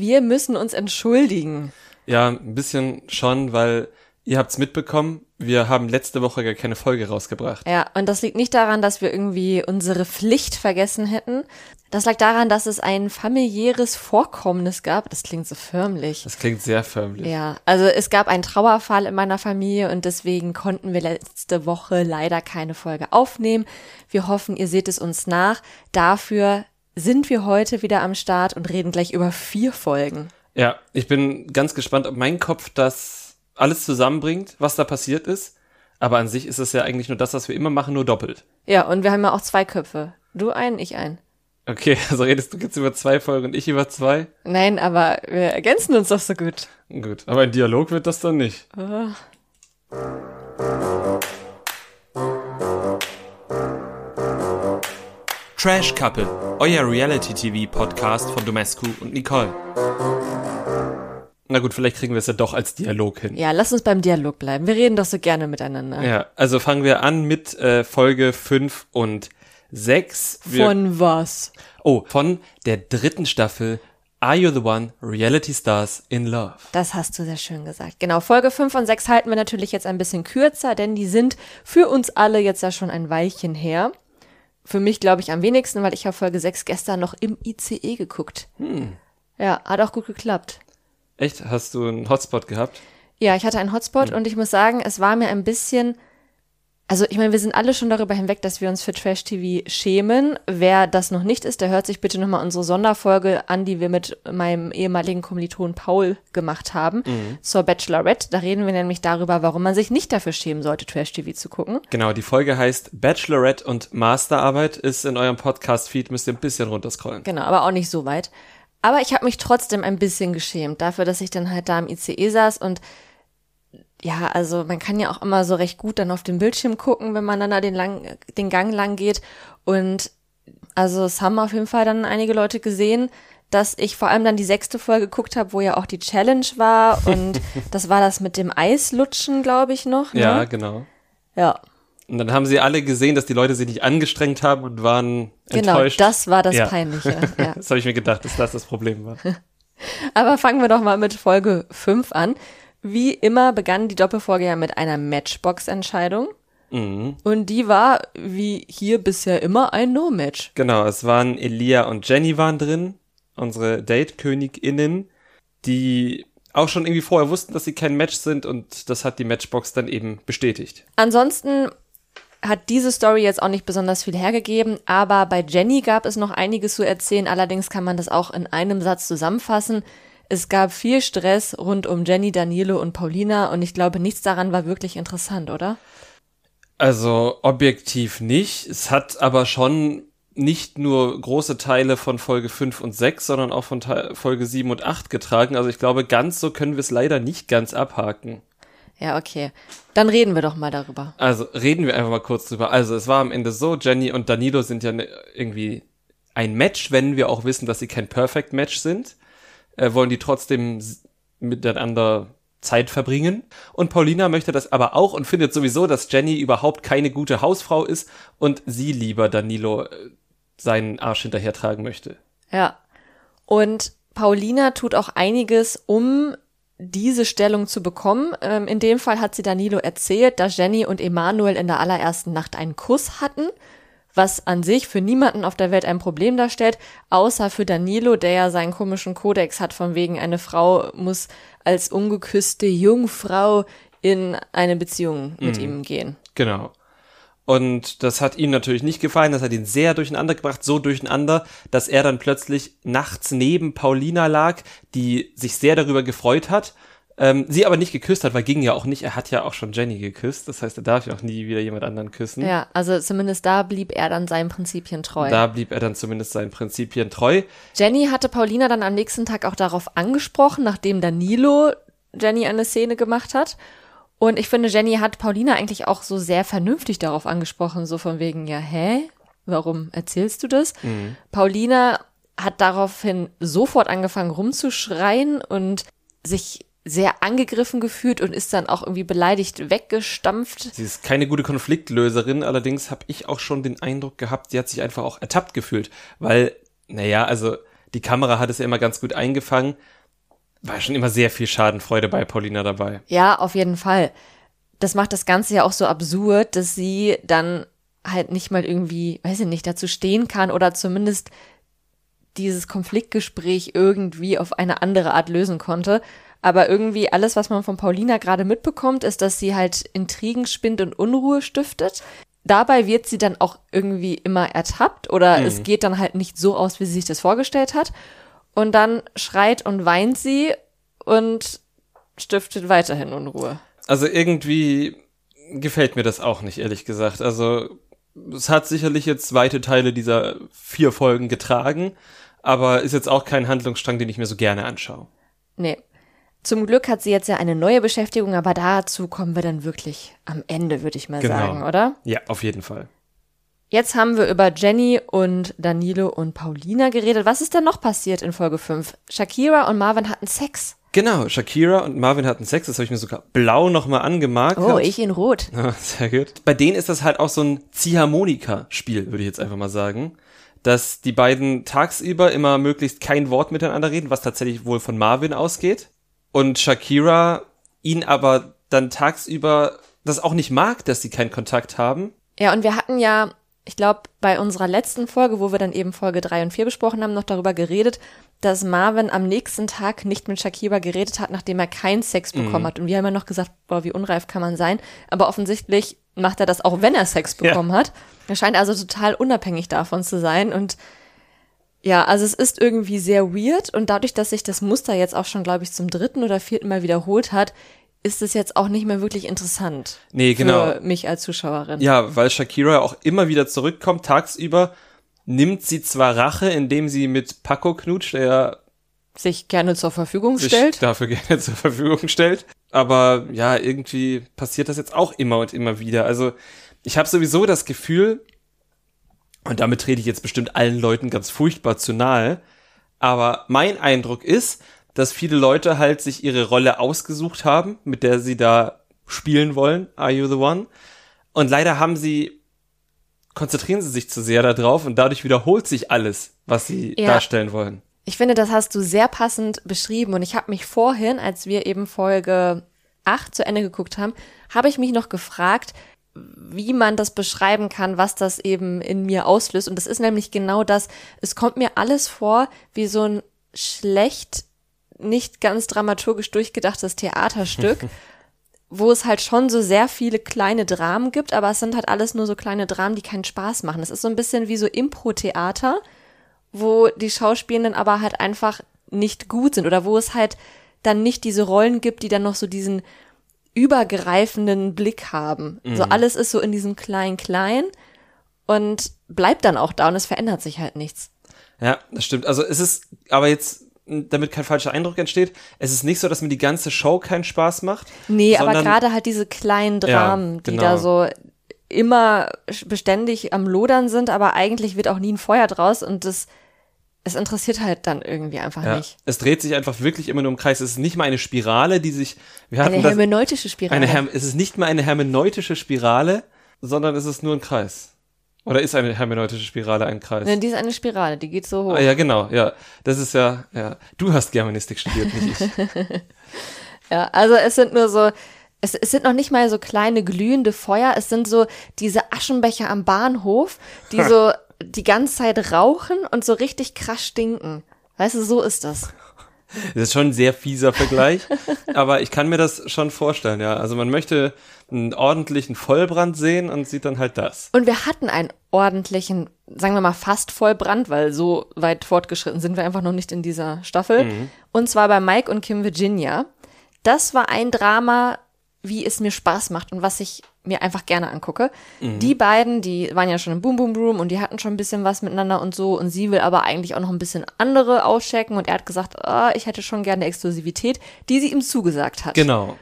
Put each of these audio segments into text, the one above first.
Wir müssen uns entschuldigen. Ja, ein bisschen schon, weil ihr habt's mitbekommen, wir haben letzte Woche gar keine Folge rausgebracht. Ja, und das liegt nicht daran, dass wir irgendwie unsere Pflicht vergessen hätten. Das lag daran, dass es ein familiäres Vorkommnis gab. Das klingt so förmlich. Das klingt sehr förmlich. Ja, also es gab einen Trauerfall in meiner Familie und deswegen konnten wir letzte Woche leider keine Folge aufnehmen. Wir hoffen, ihr seht es uns nach. Dafür sind wir heute wieder am Start und reden gleich über vier Folgen. Ja, ich bin ganz gespannt, ob mein Kopf das alles zusammenbringt, was da passiert ist. Aber an sich ist es ja eigentlich nur das, was wir immer machen, nur doppelt. Ja, und wir haben ja auch zwei Köpfe. Du einen, ich einen. Okay, also redest du jetzt über zwei Folgen und ich über zwei? Nein, aber wir ergänzen uns doch so gut. Gut, aber ein Dialog wird das dann nicht. Oh. Trash Couple, euer Reality-TV-Podcast von Domescu und Nicole. Na gut, vielleicht kriegen wir es ja doch als Dialog hin. Ja, lass uns beim Dialog bleiben. Wir reden doch so gerne miteinander. Ja, also fangen wir an mit äh, Folge 5 und 6. Wir, Von was? oh, von der dritten Staffel Are You the One? Reality Stars in Love. Das hast du sehr schön gesagt. Genau, Folge 5 und 6 halten wir natürlich jetzt ein bisschen kürzer, denn die sind für uns alle jetzt ja schon ein Weilchen her. Für mich glaube ich am wenigsten, weil ich habe Folge 6 gestern noch im ICE geguckt. Ja, hat auch gut geklappt. Echt? Hast du einen Hotspot gehabt? Ja, ich hatte einen Hotspot und ich muss sagen, es war mir ein bisschen. Also, ich meine, wir sind alle schon darüber hinweg, dass wir uns für Trash TV schämen. Wer das noch nicht ist, der hört sich bitte nochmal unsere Sonderfolge an, die wir mit meinem ehemaligen Kommiliton Paul gemacht haben, zur Bachelorette. Da reden wir nämlich darüber, warum man sich nicht dafür schämen sollte, Trash TV zu gucken. Genau, die Folge heißt Bachelorette und Masterarbeit, ist in eurem Podcast-Feed, müsst ihr ein bisschen runterscrollen. Genau, aber auch nicht so weit. Aber ich habe mich trotzdem ein bisschen geschämt dafür, dass ich dann halt da im ICE saß und ja, also man kann ja auch immer so recht gut dann auf den Bildschirm gucken, wenn man dann da den, lang, den Gang lang geht. Und also es haben auf jeden Fall dann einige Leute gesehen, dass ich vor allem dann die sechste Folge geguckt habe, wo ja auch die Challenge war. Und das war das mit dem Eislutschen, glaube ich, noch. Ne? Ja, genau. Ja, Und dann haben sie alle gesehen, dass die Leute sich nicht angestrengt haben und waren genau, enttäuscht. das war das Ja. Peinliche. Ja. Das habe ich mir gedacht, dass das das Problem war. Aber fangen wir doch mal mit Folge 5 an. Wie immer begann die Doppelfolge ja mit einer Matchbox-Entscheidung. Mhm. Und die war, wie hier bisher immer, ein No-Match. Genau, es waren Elia und Jenny waren drin, unsere Date-KönigInnen, die auch schon irgendwie vorher wussten, dass sie kein Match sind und das hat die Matchbox dann eben bestätigt. Ansonsten hat diese Story jetzt auch nicht besonders viel hergegeben, aber bei Jenny gab es noch einiges zu erzählen. Allerdings kann man das auch in einem Satz zusammenfassen. Es gab viel Stress rund um Jenny, Danilo und Paulina und ich glaube, nichts daran war wirklich interessant, oder? Also objektiv nicht. Es hat aber schon nicht nur große Teile von Folge 5 und 6, sondern auch von Teil Folge 7 und 8 getragen. Also ich glaube, ganz so können wir es leider nicht ganz abhaken. Ja, okay. Dann reden wir doch mal darüber. Also reden wir einfach mal kurz drüber. Also es war am Ende so, Jenny und Danilo sind ja ne- irgendwie ein Match, wenn wir auch wissen, dass sie kein Perfect Match sind. Äh, wollen die trotzdem miteinander Zeit verbringen. Und Paulina möchte das aber auch und findet sowieso, dass Jenny überhaupt keine gute Hausfrau ist und sie lieber Danilo äh, seinen Arsch hinterher tragen möchte. Ja. Und Paulina tut auch einiges, um diese Stellung zu bekommen. Ähm, in dem Fall hat sie Danilo erzählt, dass Jenny und Emanuel in der allerersten Nacht einen Kuss hatten, was an sich für niemanden auf der Welt ein Problem darstellt, außer für Danilo, der ja seinen komischen Kodex hat, von wegen eine Frau muss als ungeküsste Jungfrau in eine Beziehung mit ihm gehen. Genau. Und das hat ihm natürlich nicht gefallen, das hat ihn sehr durcheinander gebracht, so durcheinander, dass er dann plötzlich nachts neben Paulina lag, die sich sehr darüber gefreut hat, ähm, sie aber nicht geküsst hat, weil ging ja auch nicht, er hat ja auch schon Jenny geküsst, das heißt, er darf ja auch nie wieder jemand anderen küssen. Ja, also zumindest da blieb er dann seinen Prinzipien treu. Da blieb er dann zumindest seinen Prinzipien treu. Jenny hatte Paulina dann am nächsten Tag auch darauf angesprochen, nachdem Danilo Jenny eine Szene gemacht hat. Und ich finde, Jenny hat Paulina eigentlich auch so sehr vernünftig darauf angesprochen, so von wegen, ja, hä? Warum erzählst du das? Paulina hat daraufhin sofort angefangen rumzuschreien und sich sehr angegriffen gefühlt und ist dann auch irgendwie beleidigt weggestampft. Sie ist keine gute Konfliktlöserin, allerdings habe ich auch schon den Eindruck gehabt, sie hat sich einfach auch ertappt gefühlt, weil, naja, also Die Kamera hat es ja immer ganz gut eingefangen. War schon immer sehr viel Schadenfreude bei Paulina dabei. Ja, auf jeden Fall. Das macht das Ganze ja auch so absurd, dass sie dann halt nicht mal irgendwie, weiß ich nicht, dazu stehen kann oder zumindest dieses Konfliktgespräch irgendwie auf eine andere Art lösen konnte. Aber irgendwie alles, was man von Paulina gerade mitbekommt, ist, dass sie halt Intrigen spinnt und Unruhe stiftet. Dabei wird sie dann auch irgendwie immer ertappt oder mhm. es geht dann halt nicht so aus, wie sie sich das vorgestellt hat. Und dann schreit und weint sie und stiftet weiterhin Unruhe. Also irgendwie gefällt mir das auch nicht, ehrlich gesagt. Also es hat sicherlich jetzt weite Teile dieser vier Folgen getragen, aber ist jetzt auch kein Handlungsstrang, den ich mir so gerne anschaue. Nee. Zum Glück hat sie jetzt ja eine neue Beschäftigung, aber dazu kommen wir dann wirklich am Ende, würde ich mal genau. sagen, oder? Ja, auf jeden Fall. Jetzt haben wir über Jenny und Danilo und Paulina geredet. Was ist denn noch passiert in Folge 5? Shakira und Marvin hatten Sex. Genau, Shakira und Marvin hatten Sex, das habe ich mir sogar blau nochmal angemarkt. Oh, ich in rot. Ja, sehr gut. Bei denen ist das halt auch so ein Ziehharmonika-Spiel, würde ich jetzt einfach mal sagen dass die beiden tagsüber immer möglichst kein Wort miteinander reden, was tatsächlich wohl von Marvin ausgeht. Und Shakira ihn aber dann tagsüber das auch nicht mag, dass sie keinen Kontakt haben. Ja, und wir hatten ja, ich glaube, bei unserer letzten Folge, wo wir dann eben Folge 3 und 4 besprochen haben, noch darüber geredet, dass Marvin am nächsten Tag nicht mit Shakira geredet hat, nachdem er keinen Sex bekommen mhm. hat. Und wir haben ja noch gesagt, boah, wie unreif kann man sein. Aber offensichtlich macht er das auch, wenn er Sex bekommen ja. hat. Er scheint also total unabhängig davon zu sein und ja, also es ist irgendwie sehr weird und dadurch, dass sich das Muster jetzt auch schon, glaube ich, zum dritten oder vierten Mal wiederholt hat, ist es jetzt auch nicht mehr wirklich interessant. Nee, genau. Für mich als Zuschauerin. Ja, weil Shakira auch immer wieder zurückkommt, tagsüber nimmt sie zwar Rache, indem sie mit Paco knutscht, der sich gerne zur Verfügung sich stellt. dafür gerne zur Verfügung stellt. Aber ja, irgendwie passiert das jetzt auch immer und immer wieder. Also ich habe sowieso das Gefühl, und damit trete ich jetzt bestimmt allen Leuten ganz furchtbar zu nahe, aber mein Eindruck ist, dass viele Leute halt sich ihre Rolle ausgesucht haben, mit der sie da spielen wollen, Are You the One? Und leider haben sie, konzentrieren sie sich zu sehr darauf und dadurch wiederholt sich alles, was sie ja. darstellen wollen. Ich finde, das hast du sehr passend beschrieben und ich habe mich vorhin, als wir eben Folge 8 zu Ende geguckt haben, habe ich mich noch gefragt, wie man das beschreiben kann, was das eben in mir auslöst. Und das ist nämlich genau das. Es kommt mir alles vor wie so ein schlecht, nicht ganz dramaturgisch durchgedachtes Theaterstück, wo es halt schon so sehr viele kleine Dramen gibt, aber es sind halt alles nur so kleine Dramen, die keinen Spaß machen. Es ist so ein bisschen wie so Impro-Theater wo die Schauspielenden aber halt einfach nicht gut sind oder wo es halt dann nicht diese Rollen gibt, die dann noch so diesen übergreifenden Blick haben. Mhm. So alles ist so in diesem klein-klein und bleibt dann auch da und es verändert sich halt nichts. Ja, das stimmt. Also es ist, aber jetzt, damit kein falscher Eindruck entsteht, es ist nicht so, dass mir die ganze Show keinen Spaß macht. Nee, aber gerade halt diese kleinen Dramen, ja, genau. die da so immer beständig am Lodern sind, aber eigentlich wird auch nie ein Feuer draus und das es interessiert halt dann irgendwie einfach ja, nicht. Es dreht sich einfach wirklich immer nur im Kreis. Es ist nicht mal eine Spirale, die sich. Wir hatten eine hermeneutische Spirale. Eine, es ist nicht mal eine hermeneutische Spirale, sondern es ist nur ein Kreis. Oder ist eine hermeneutische Spirale ein Kreis? Nein, die ist eine Spirale, die geht so hoch. Ah, ja, genau, ja. Das ist ja, ja. Du hast Germanistik studiert, nicht ich. ja, also es sind nur so, es, es sind noch nicht mal so kleine glühende Feuer, es sind so diese Aschenbecher am Bahnhof, die so die ganze Zeit rauchen und so richtig krass stinken. Weißt du, so ist das. Das ist schon ein sehr fieser Vergleich, aber ich kann mir das schon vorstellen, ja. Also man möchte einen ordentlichen Vollbrand sehen und sieht dann halt das. Und wir hatten einen ordentlichen, sagen wir mal fast Vollbrand, weil so weit fortgeschritten sind wir einfach noch nicht in dieser Staffel. Mhm. Und zwar bei Mike und Kim Virginia. Das war ein Drama, wie es mir Spaß macht und was ich mir einfach gerne angucke. Mhm. Die beiden, die waren ja schon im Boom Boom Room und die hatten schon ein bisschen was miteinander und so und sie will aber eigentlich auch noch ein bisschen andere auschecken und er hat gesagt, oh, ich hätte schon gerne Exklusivität, die sie ihm zugesagt hat. Genau.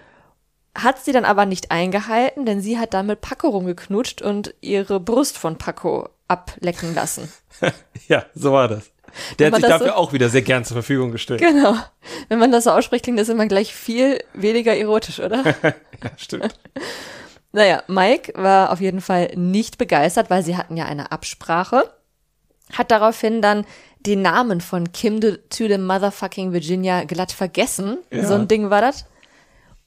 Hat sie dann aber nicht eingehalten, denn sie hat dann mit Paco rumgeknutscht und ihre Brust von Paco ablecken lassen. ja, so war das. Der hat sich dafür so, auch wieder sehr gern zur Verfügung gestellt. Genau. Wenn man das so ausspricht, klingt das immer gleich viel weniger erotisch, oder? ja, stimmt. Naja, Mike war auf jeden Fall nicht begeistert, weil sie hatten ja eine Absprache. Hat daraufhin dann den Namen von Kim to, the motherfucking Virginia glatt vergessen. Ja. So ein Ding war das.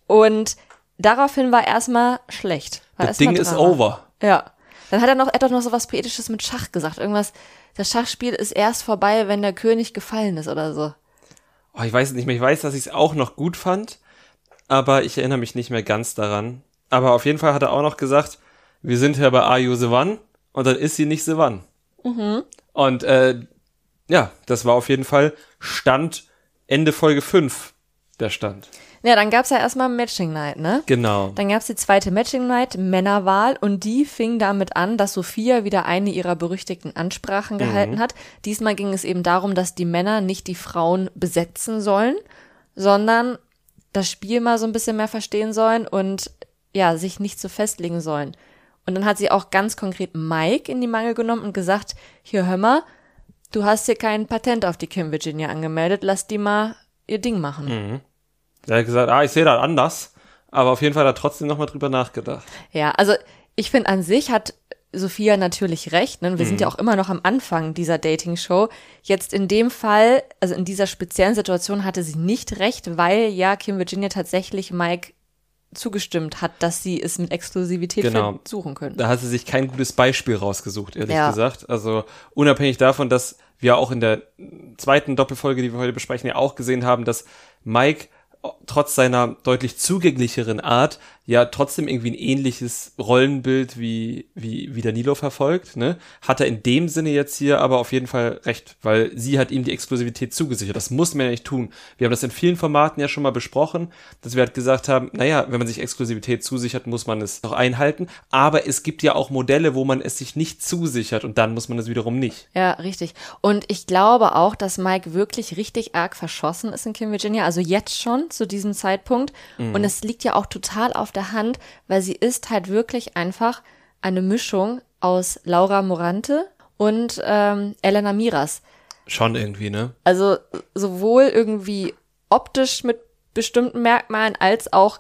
Und daraufhin war erstmal schlecht. War Das Ding ist over. Ja. Dann hat er noch, er hat doch noch so was Poetisches mit Schach gesagt. Irgendwas, das Schachspiel ist erst vorbei, wenn der König gefallen ist oder so. Oh, ich weiß es nicht mehr. Ich weiß, dass ich es auch noch gut fand, aber ich erinnere mich nicht mehr ganz daran. Aber auf jeden Fall hat er auch noch gesagt, wir sind hier bei Are You the One? Und dann ist sie nicht the One. Und äh, ja, das war auf jeden Fall Stand Ende Folge 5 der Stand. Ja, dann gab's ja erstmal Matching Night, ne? Genau. Dann gab's die zweite Matching Night, Männerwahl, und die fing damit an, dass Sophia wieder eine ihrer berüchtigten Ansprachen gehalten hat. Diesmal ging es eben darum, dass die Männer nicht die Frauen besetzen sollen, sondern das Spiel mal so ein bisschen mehr verstehen sollen und ja, sich nicht so festlegen sollen. Und dann hat sie auch ganz konkret Mike in die Mangel genommen und gesagt, hier hör mal, du hast hier kein Patent auf die Kim Virginia angemeldet, lass die mal ihr Ding machen. Er hat gesagt, ah, ich sehe das anders. Aber auf jeden Fall hat er trotzdem nochmal drüber nachgedacht. Ja, also ich finde an sich hat Sophia natürlich recht. Ne? Wir sind ja auch immer noch am Anfang dieser Dating-Show. Jetzt in dem Fall, also in dieser speziellen Situation hatte sie nicht recht, weil ja Kim Virginia tatsächlich Mike zugestimmt hat, dass sie es mit Exklusivität Genau. versuchen können. Da hat sie sich kein gutes Beispiel rausgesucht, ehrlich Ja. gesagt. Also unabhängig davon, dass wir auch in der zweiten Doppelfolge, die wir heute besprechen, ja auch gesehen haben, dass Mike trotz seiner deutlich zugänglicheren Art ja trotzdem irgendwie ein ähnliches Rollenbild wie, wie, wie Danilo verfolgt, ne? Hat er in dem Sinne jetzt hier aber auf jeden Fall recht, weil sie hat ihm die Exklusivität zugesichert. Das muss man ja nicht tun. Wir haben das in vielen Formaten ja schon mal besprochen, dass wir halt gesagt haben, naja, wenn man sich Exklusivität zusichert, muss man es noch einhalten. Aber es gibt ja auch Modelle, wo man es sich nicht zusichert und dann muss man es wiederum nicht. Ja, richtig. Und ich glaube auch, dass Mike wirklich richtig arg verschossen ist in Kim Virginia, also jetzt schon zu diesem Zeitpunkt. Und es liegt ja auch total auf der Hand, weil sie ist halt wirklich einfach eine Mischung aus Laura Morante und ähm, Elena Miras. Schon irgendwie, ne? Also sowohl irgendwie optisch mit bestimmten Merkmalen als auch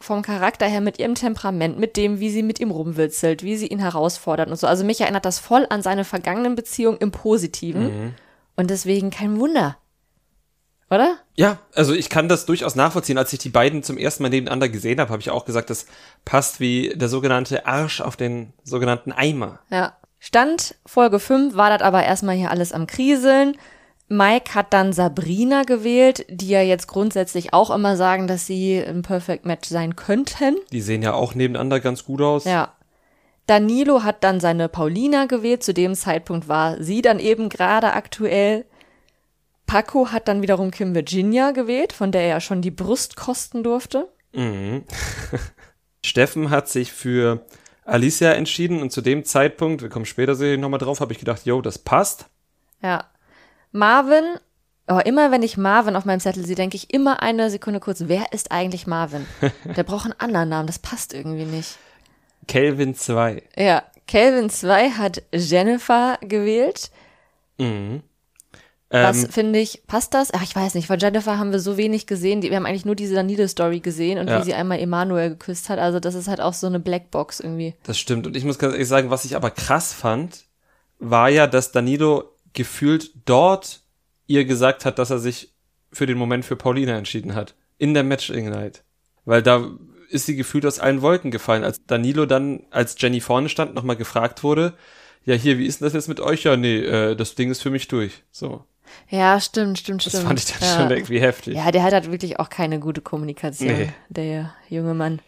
vom Charakter her mit ihrem Temperament, mit dem, wie sie mit ihm rumwitzelt, wie sie ihn herausfordert und so. Also mich erinnert das voll an seine vergangenen Beziehungen im Positiven. Und deswegen kein Wunder. Oder? Ja, also ich kann das durchaus nachvollziehen. Als ich die beiden zum ersten Mal nebeneinander gesehen habe, habe ich auch gesagt, das passt wie der sogenannte Arsch auf den sogenannten Eimer. Ja. Stand Folge 5 war das aber erstmal hier alles am Kriseln. Mike hat dann Sabrina gewählt, die ja jetzt grundsätzlich auch immer sagen, dass sie ein Perfect Match sein könnten. Die sehen ja auch nebeneinander ganz gut aus. Ja. Danilo hat dann seine Paulina gewählt. Zu dem Zeitpunkt war sie dann eben gerade aktuell. Paco hat dann wiederum Kim Virginia gewählt, von der er ja schon die Brust kosten durfte. Steffen hat sich für Alicia entschieden und zu dem Zeitpunkt, wir kommen später sicherlich nochmal drauf, habe ich gedacht, yo, das passt. Ja. Marvin, oh, immer wenn ich Marvin auf meinem Zettel sehe, denke ich immer eine Sekunde kurz, wer ist eigentlich Marvin? Der braucht einen anderen Namen, das passt irgendwie nicht. Kelvin 2. Ja, Calvin 2 hat Jennifer gewählt. Was Ähm, finde ich, passt das? Ach, ich weiß nicht, von Jennifer haben wir so wenig gesehen. Die, wir haben eigentlich nur diese Danilo-Story gesehen und Ja. wie sie einmal Emanuel geküsst hat. Also das ist halt auch so eine Blackbox irgendwie. Das stimmt. Und ich muss ganz ehrlich sagen, was ich aber krass fand, war ja, dass Danilo gefühlt dort ihr gesagt hat, dass er sich für den Moment für Paulina entschieden hat. In der Matching Night. Weil da ist sie gefühlt aus allen Wolken gefallen. Als Danilo dann, als Jenny vorne stand, nochmal gefragt wurde, ja hier, wie ist denn das jetzt mit euch? Ja, nee, äh, das Ding ist für mich durch. So. Ja, stimmt, stimmt, Das stimmt. fand ich dann ja. schon irgendwie heftig. Ja, der hat halt wirklich auch keine gute Kommunikation, Nee. der junge Mann.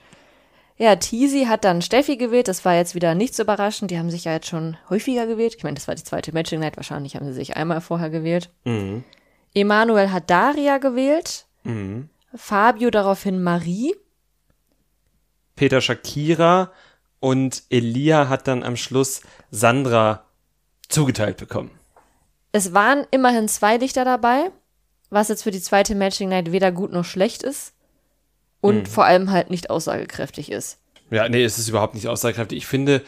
Ja, Teasy hat dann Steffi gewählt. Das war jetzt wieder nichts überraschend. Die haben sich ja jetzt schon häufiger gewählt. Ich meine, das war die zweite Matching Night. Wahrscheinlich haben sie sich einmal vorher gewählt. Mhm. Emanuel hat Daria gewählt. Mhm. Fabio daraufhin Marie. Peter Shakira und Elia hat dann am Schluss Sandra zugeteilt bekommen. Es waren immerhin zwei Lichter dabei, was jetzt für die zweite Matching Night weder gut noch schlecht ist und vor allem halt nicht aussagekräftig ist. Ja, nee, es ist überhaupt nicht aussagekräftig. Ich finde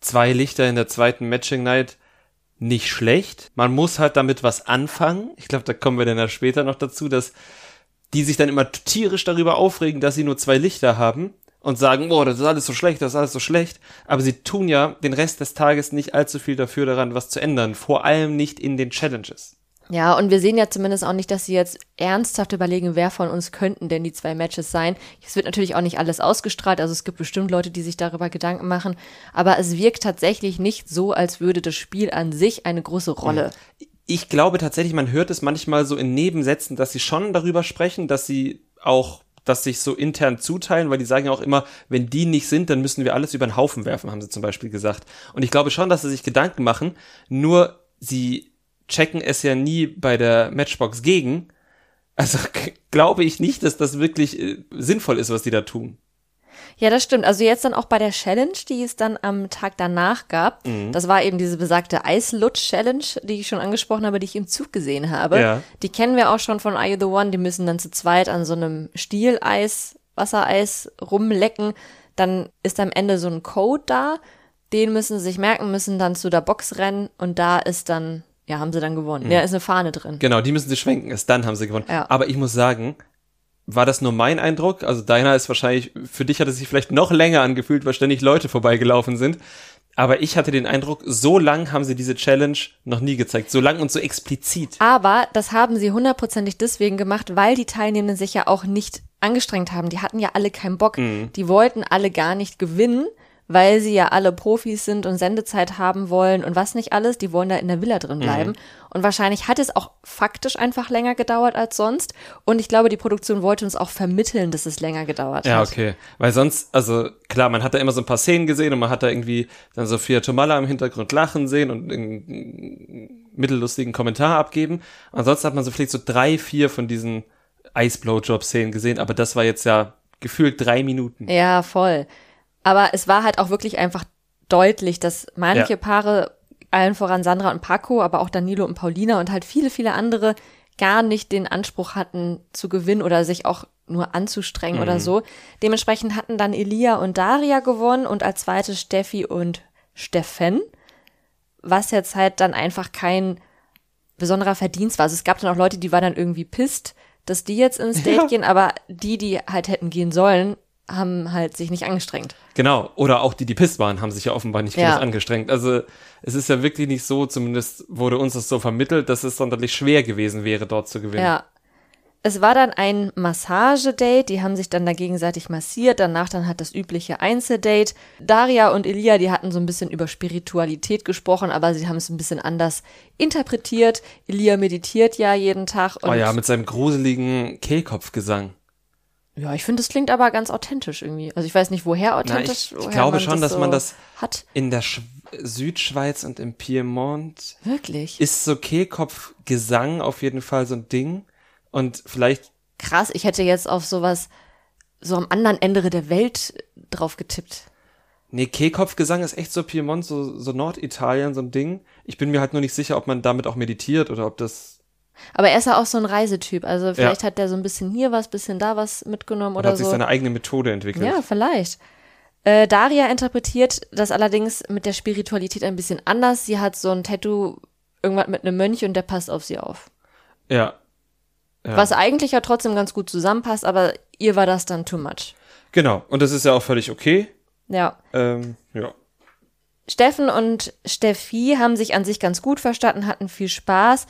zwei Lichter in der zweiten Matching Night nicht schlecht. Man muss halt damit was anfangen. Ich glaube, da kommen wir dann ja später noch dazu, dass die sich dann immer tierisch darüber aufregen, dass sie nur zwei Lichter haben. Und sagen, boah, das ist alles so schlecht, das ist alles so schlecht. Aber sie tun ja den Rest des Tages nicht allzu viel dafür daran, was zu ändern. Vor allem nicht in den Challenges. Ja, und wir sehen ja zumindest auch nicht, dass sie jetzt ernsthaft überlegen, wer von uns könnten denn die zwei Matches sein. Es wird natürlich auch nicht alles ausgestrahlt, also es gibt bestimmt Leute, die sich darüber Gedanken machen, aber es wirkt tatsächlich nicht so, als würde das Spiel an sich eine große Rolle. Ich glaube tatsächlich, man hört es manchmal so in Nebensätzen, dass sie schon darüber sprechen, dass sie auch das sich so intern zuteilen, weil die sagen ja auch immer, wenn die nicht sind, dann müssen wir alles über den Haufen werfen, haben sie zum Beispiel gesagt. Und ich glaube schon, dass sie sich Gedanken machen, nur sie checken es ja nie bei der Matchbox gegen. Also glaube ich nicht, dass das wirklich äh, sinnvoll ist, was die da tun. Ja, das stimmt. Also jetzt dann auch bei der Challenge, die es dann am Tag danach gab. Mhm. Das war eben diese besagte Eislutsch-Challenge, die ich schon angesprochen habe, die ich im Zug gesehen habe. Ja. Die kennen wir auch schon von Are You the One. Die müssen dann zu zweit an so einem Stieleis, Wassereis rumlecken. Dann ist am Ende so ein Code da. Den müssen sie sich merken, müssen dann zu der Box rennen und da ist dann ja, haben sie dann gewonnen. Mhm. Ja, ist eine Fahne drin. Genau, die müssen sie schwenken. Erst dann haben sie gewonnen. Ja. Aber ich muss sagen, war das nur mein Eindruck? Also deiner ist wahrscheinlich, für dich hat es sich vielleicht noch länger angefühlt, weil ständig Leute vorbeigelaufen sind. Aber ich hatte den Eindruck, so lang haben sie diese Challenge noch nie gezeigt. So lang und so explizit. Aber das haben sie hundertprozentig deswegen gemacht, weil die Teilnehmenden sich ja auch nicht angestrengt haben. Die hatten ja alle keinen Bock. Mhm. Die wollten alle gar nicht gewinnen weil sie ja alle Profis sind und Sendezeit haben wollen und was nicht alles. Die wollen da in der Villa drin bleiben. Mhm. Und wahrscheinlich hat es auch faktisch einfach länger gedauert als sonst. Und ich glaube, die Produktion wollte uns auch vermitteln, dass es länger gedauert ja, hat. Ja, okay. Weil sonst, also klar, man hat da immer so ein paar Szenen gesehen und man hat da irgendwie dann Sophia Tomala im Hintergrund lachen sehen und einen mittellustigen Kommentar abgeben. Ansonsten hat man so vielleicht so drei, vier von diesen Ice-Blowjob-Szenen gesehen, aber das war jetzt ja gefühlt drei Minuten. Ja, voll. Aber es war halt auch wirklich einfach deutlich, dass manche ja. Paare, allen voran Sandra und Paco, aber auch Danilo und Paulina und halt viele, viele andere gar nicht den Anspruch hatten zu gewinnen oder sich auch nur anzustrengen mhm. oder so. Dementsprechend hatten dann Elia und Daria gewonnen und als zweite Steffi und Steffen, was jetzt halt dann einfach kein besonderer Verdienst war. Also es gab dann auch Leute, die waren dann irgendwie pisst, dass die jetzt ins Date ja. gehen, aber die, die halt hätten gehen sollen, haben halt sich nicht angestrengt. Genau, oder auch die, die piss waren, haben sich ja offenbar nicht ja. angestrengt. Also es ist ja wirklich nicht so, zumindest wurde uns das so vermittelt, dass es sonderlich schwer gewesen wäre, dort zu gewinnen. Ja. Es war dann ein Massagedate, die haben sich dann da gegenseitig massiert, danach dann hat das übliche Einzeldate. Daria und Elia, die hatten so ein bisschen über Spiritualität gesprochen, aber sie haben es ein bisschen anders interpretiert. Elia meditiert ja jeden Tag. oh ja, mit seinem gruseligen Kehlkopfgesang. Ja, ich finde, es klingt aber ganz authentisch irgendwie. Also ich weiß nicht, woher authentisch. Na, ich, ich glaube schon, das dass so man das hat. In der Sch Südschweiz und im Piemont. Wirklich? Ist so Kehlkopfgesang auf jeden Fall so ein Ding. Und vielleicht. Krass, ich hätte jetzt auf sowas so am anderen Ende der Welt drauf getippt. Nee, Kehlkopfgesang ist echt so Piemont, so, so Norditalien, so ein Ding. Ich bin mir halt nur nicht sicher, ob man damit auch meditiert oder ob das aber er ist ja auch so ein Reisetyp. Also vielleicht ja. hat der so ein bisschen hier was, bisschen da was mitgenommen oder hat so. Hat sich seine eigene Methode entwickelt. Ja, vielleicht. Äh, Daria interpretiert das allerdings mit der Spiritualität ein bisschen anders. Sie hat so ein Tattoo, irgendwas mit einem Mönch und der passt auf sie auf. Ja. ja. Was eigentlich ja trotzdem ganz gut zusammenpasst, aber ihr war das dann too much. Genau. Und das ist ja auch völlig okay. Ja. Ähm, ja. Steffen und Steffi haben sich an sich ganz gut verstanden, hatten viel Spaß.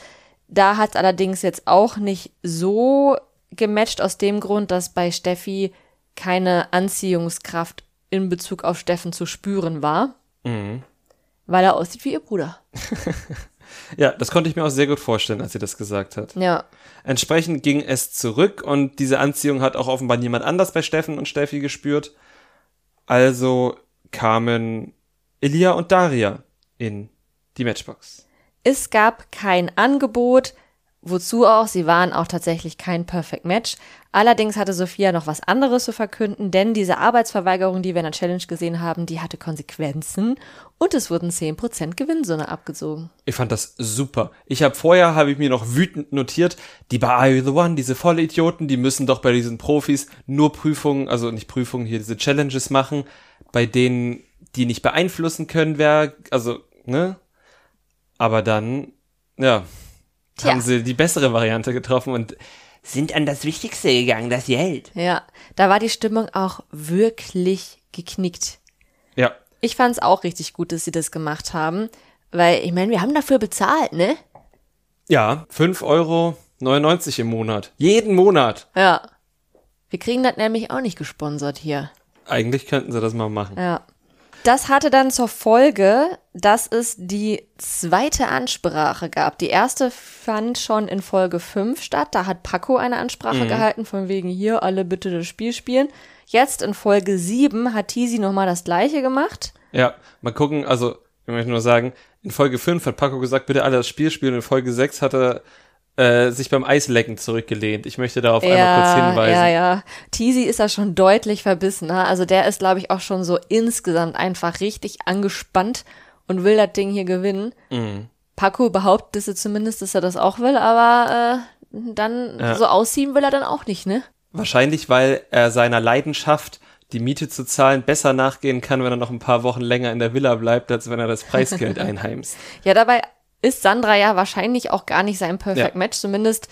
Da hat allerdings jetzt auch nicht so gematcht aus dem Grund, dass bei Steffi keine Anziehungskraft in Bezug auf Steffen zu spüren war. Mhm. Weil er aussieht wie ihr Bruder. ja, das konnte ich mir auch sehr gut vorstellen, als sie das gesagt hat. Ja. Entsprechend ging es zurück und diese Anziehung hat auch offenbar niemand anders bei Steffen und Steffi gespürt. Also kamen Elia und Daria in die Matchbox. Es gab kein Angebot, wozu auch, sie waren auch tatsächlich kein Perfect Match. Allerdings hatte Sophia noch was anderes zu verkünden, denn diese Arbeitsverweigerung, die wir in der Challenge gesehen haben, die hatte Konsequenzen und es wurden 10% Gewinnsumme abgezogen. Ich fand das super. Ich habe vorher, habe ich mir noch wütend notiert, die bei Are You The One, diese Vollidioten, die müssen doch bei diesen Profis nur Prüfungen, also nicht Prüfungen, hier diese Challenges machen, bei denen die nicht beeinflussen können, wer, also, ne? Aber dann, ja, Tja. haben sie die bessere Variante getroffen und sind an das Wichtigste gegangen, das Geld. Ja, da war die Stimmung auch wirklich geknickt. Ja. Ich fand's auch richtig gut, dass sie das gemacht haben, weil ich meine, wir haben dafür bezahlt, ne? Ja, 5,99 Euro im Monat. Jeden Monat. Ja. Wir kriegen das nämlich auch nicht gesponsert hier. Eigentlich könnten sie das mal machen. Ja. Das hatte dann zur Folge, dass es die zweite Ansprache gab. Die erste fand schon in Folge 5 statt. Da hat Paco eine Ansprache mhm. gehalten, von wegen hier, alle bitte das Spiel spielen. Jetzt in Folge 7 hat Tizi nochmal das gleiche gemacht. Ja, mal gucken, also ich möchte nur sagen, in Folge 5 hat Paco gesagt, bitte alle das Spiel spielen. In Folge 6 hat er äh, sich beim Eislecken zurückgelehnt. Ich möchte darauf ja, einmal kurz hinweisen. Ja, ja. Teasy ist da schon deutlich verbissener. Ne? Also der ist, glaube ich, auch schon so insgesamt einfach richtig angespannt und will das Ding hier gewinnen. Mhm. Paco behauptet es zumindest, dass er das auch will, aber äh, dann ja. so ausziehen will er dann auch nicht, ne? Wahrscheinlich, weil er seiner Leidenschaft die Miete zu zahlen besser nachgehen kann, wenn er noch ein paar Wochen länger in der Villa bleibt, als wenn er das Preisgeld einheimst. Ja, dabei ist Sandra ja wahrscheinlich auch gar nicht sein Perfect ja. Match. Zumindest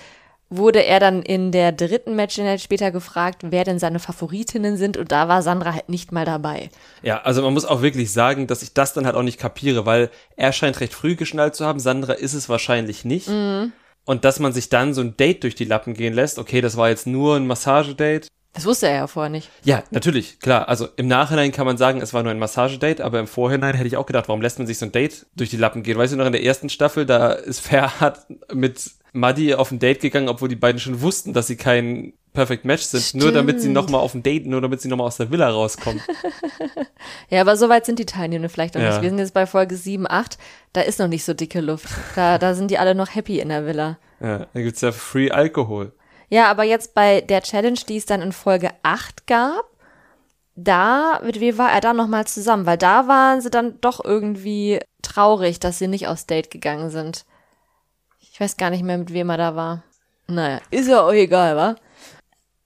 wurde er dann in der dritten Match später gefragt, wer denn seine Favoritinnen sind und da war Sandra halt nicht mal dabei. Ja, also man muss auch wirklich sagen, dass ich das dann halt auch nicht kapiere, weil er scheint recht früh geschnallt zu haben, Sandra ist es wahrscheinlich nicht. Mhm. Und dass man sich dann so ein Date durch die Lappen gehen lässt, okay, das war jetzt nur ein Massagedate, das wusste er ja vorher nicht. Ja, natürlich, klar. Also im Nachhinein kann man sagen, es war nur ein Massagedate, aber im Vorhinein hätte ich auch gedacht, warum lässt man sich so ein Date durch die Lappen gehen? Weißt du noch, in der ersten Staffel, da ist Ferhat mit Muddy auf ein Date gegangen, obwohl die beiden schon wussten, dass sie kein Perfect Match sind, Stimmt. nur damit sie nochmal auf ein Date, nur damit sie nochmal aus der Villa rauskommen. ja, aber so weit sind die Teilnehmer vielleicht noch ja. nicht. Wir sind jetzt bei Folge 7, 8, da ist noch nicht so dicke Luft. Da, da sind die alle noch happy in der Villa. Ja, da gibt's ja Free Alkohol. Ja, aber jetzt bei der Challenge, die es dann in Folge 8 gab, da, mit wem war er da nochmal zusammen? Weil da waren sie dann doch irgendwie traurig, dass sie nicht aufs Date gegangen sind. Ich weiß gar nicht mehr, mit wem er da war. Naja, ist ja auch egal, wa?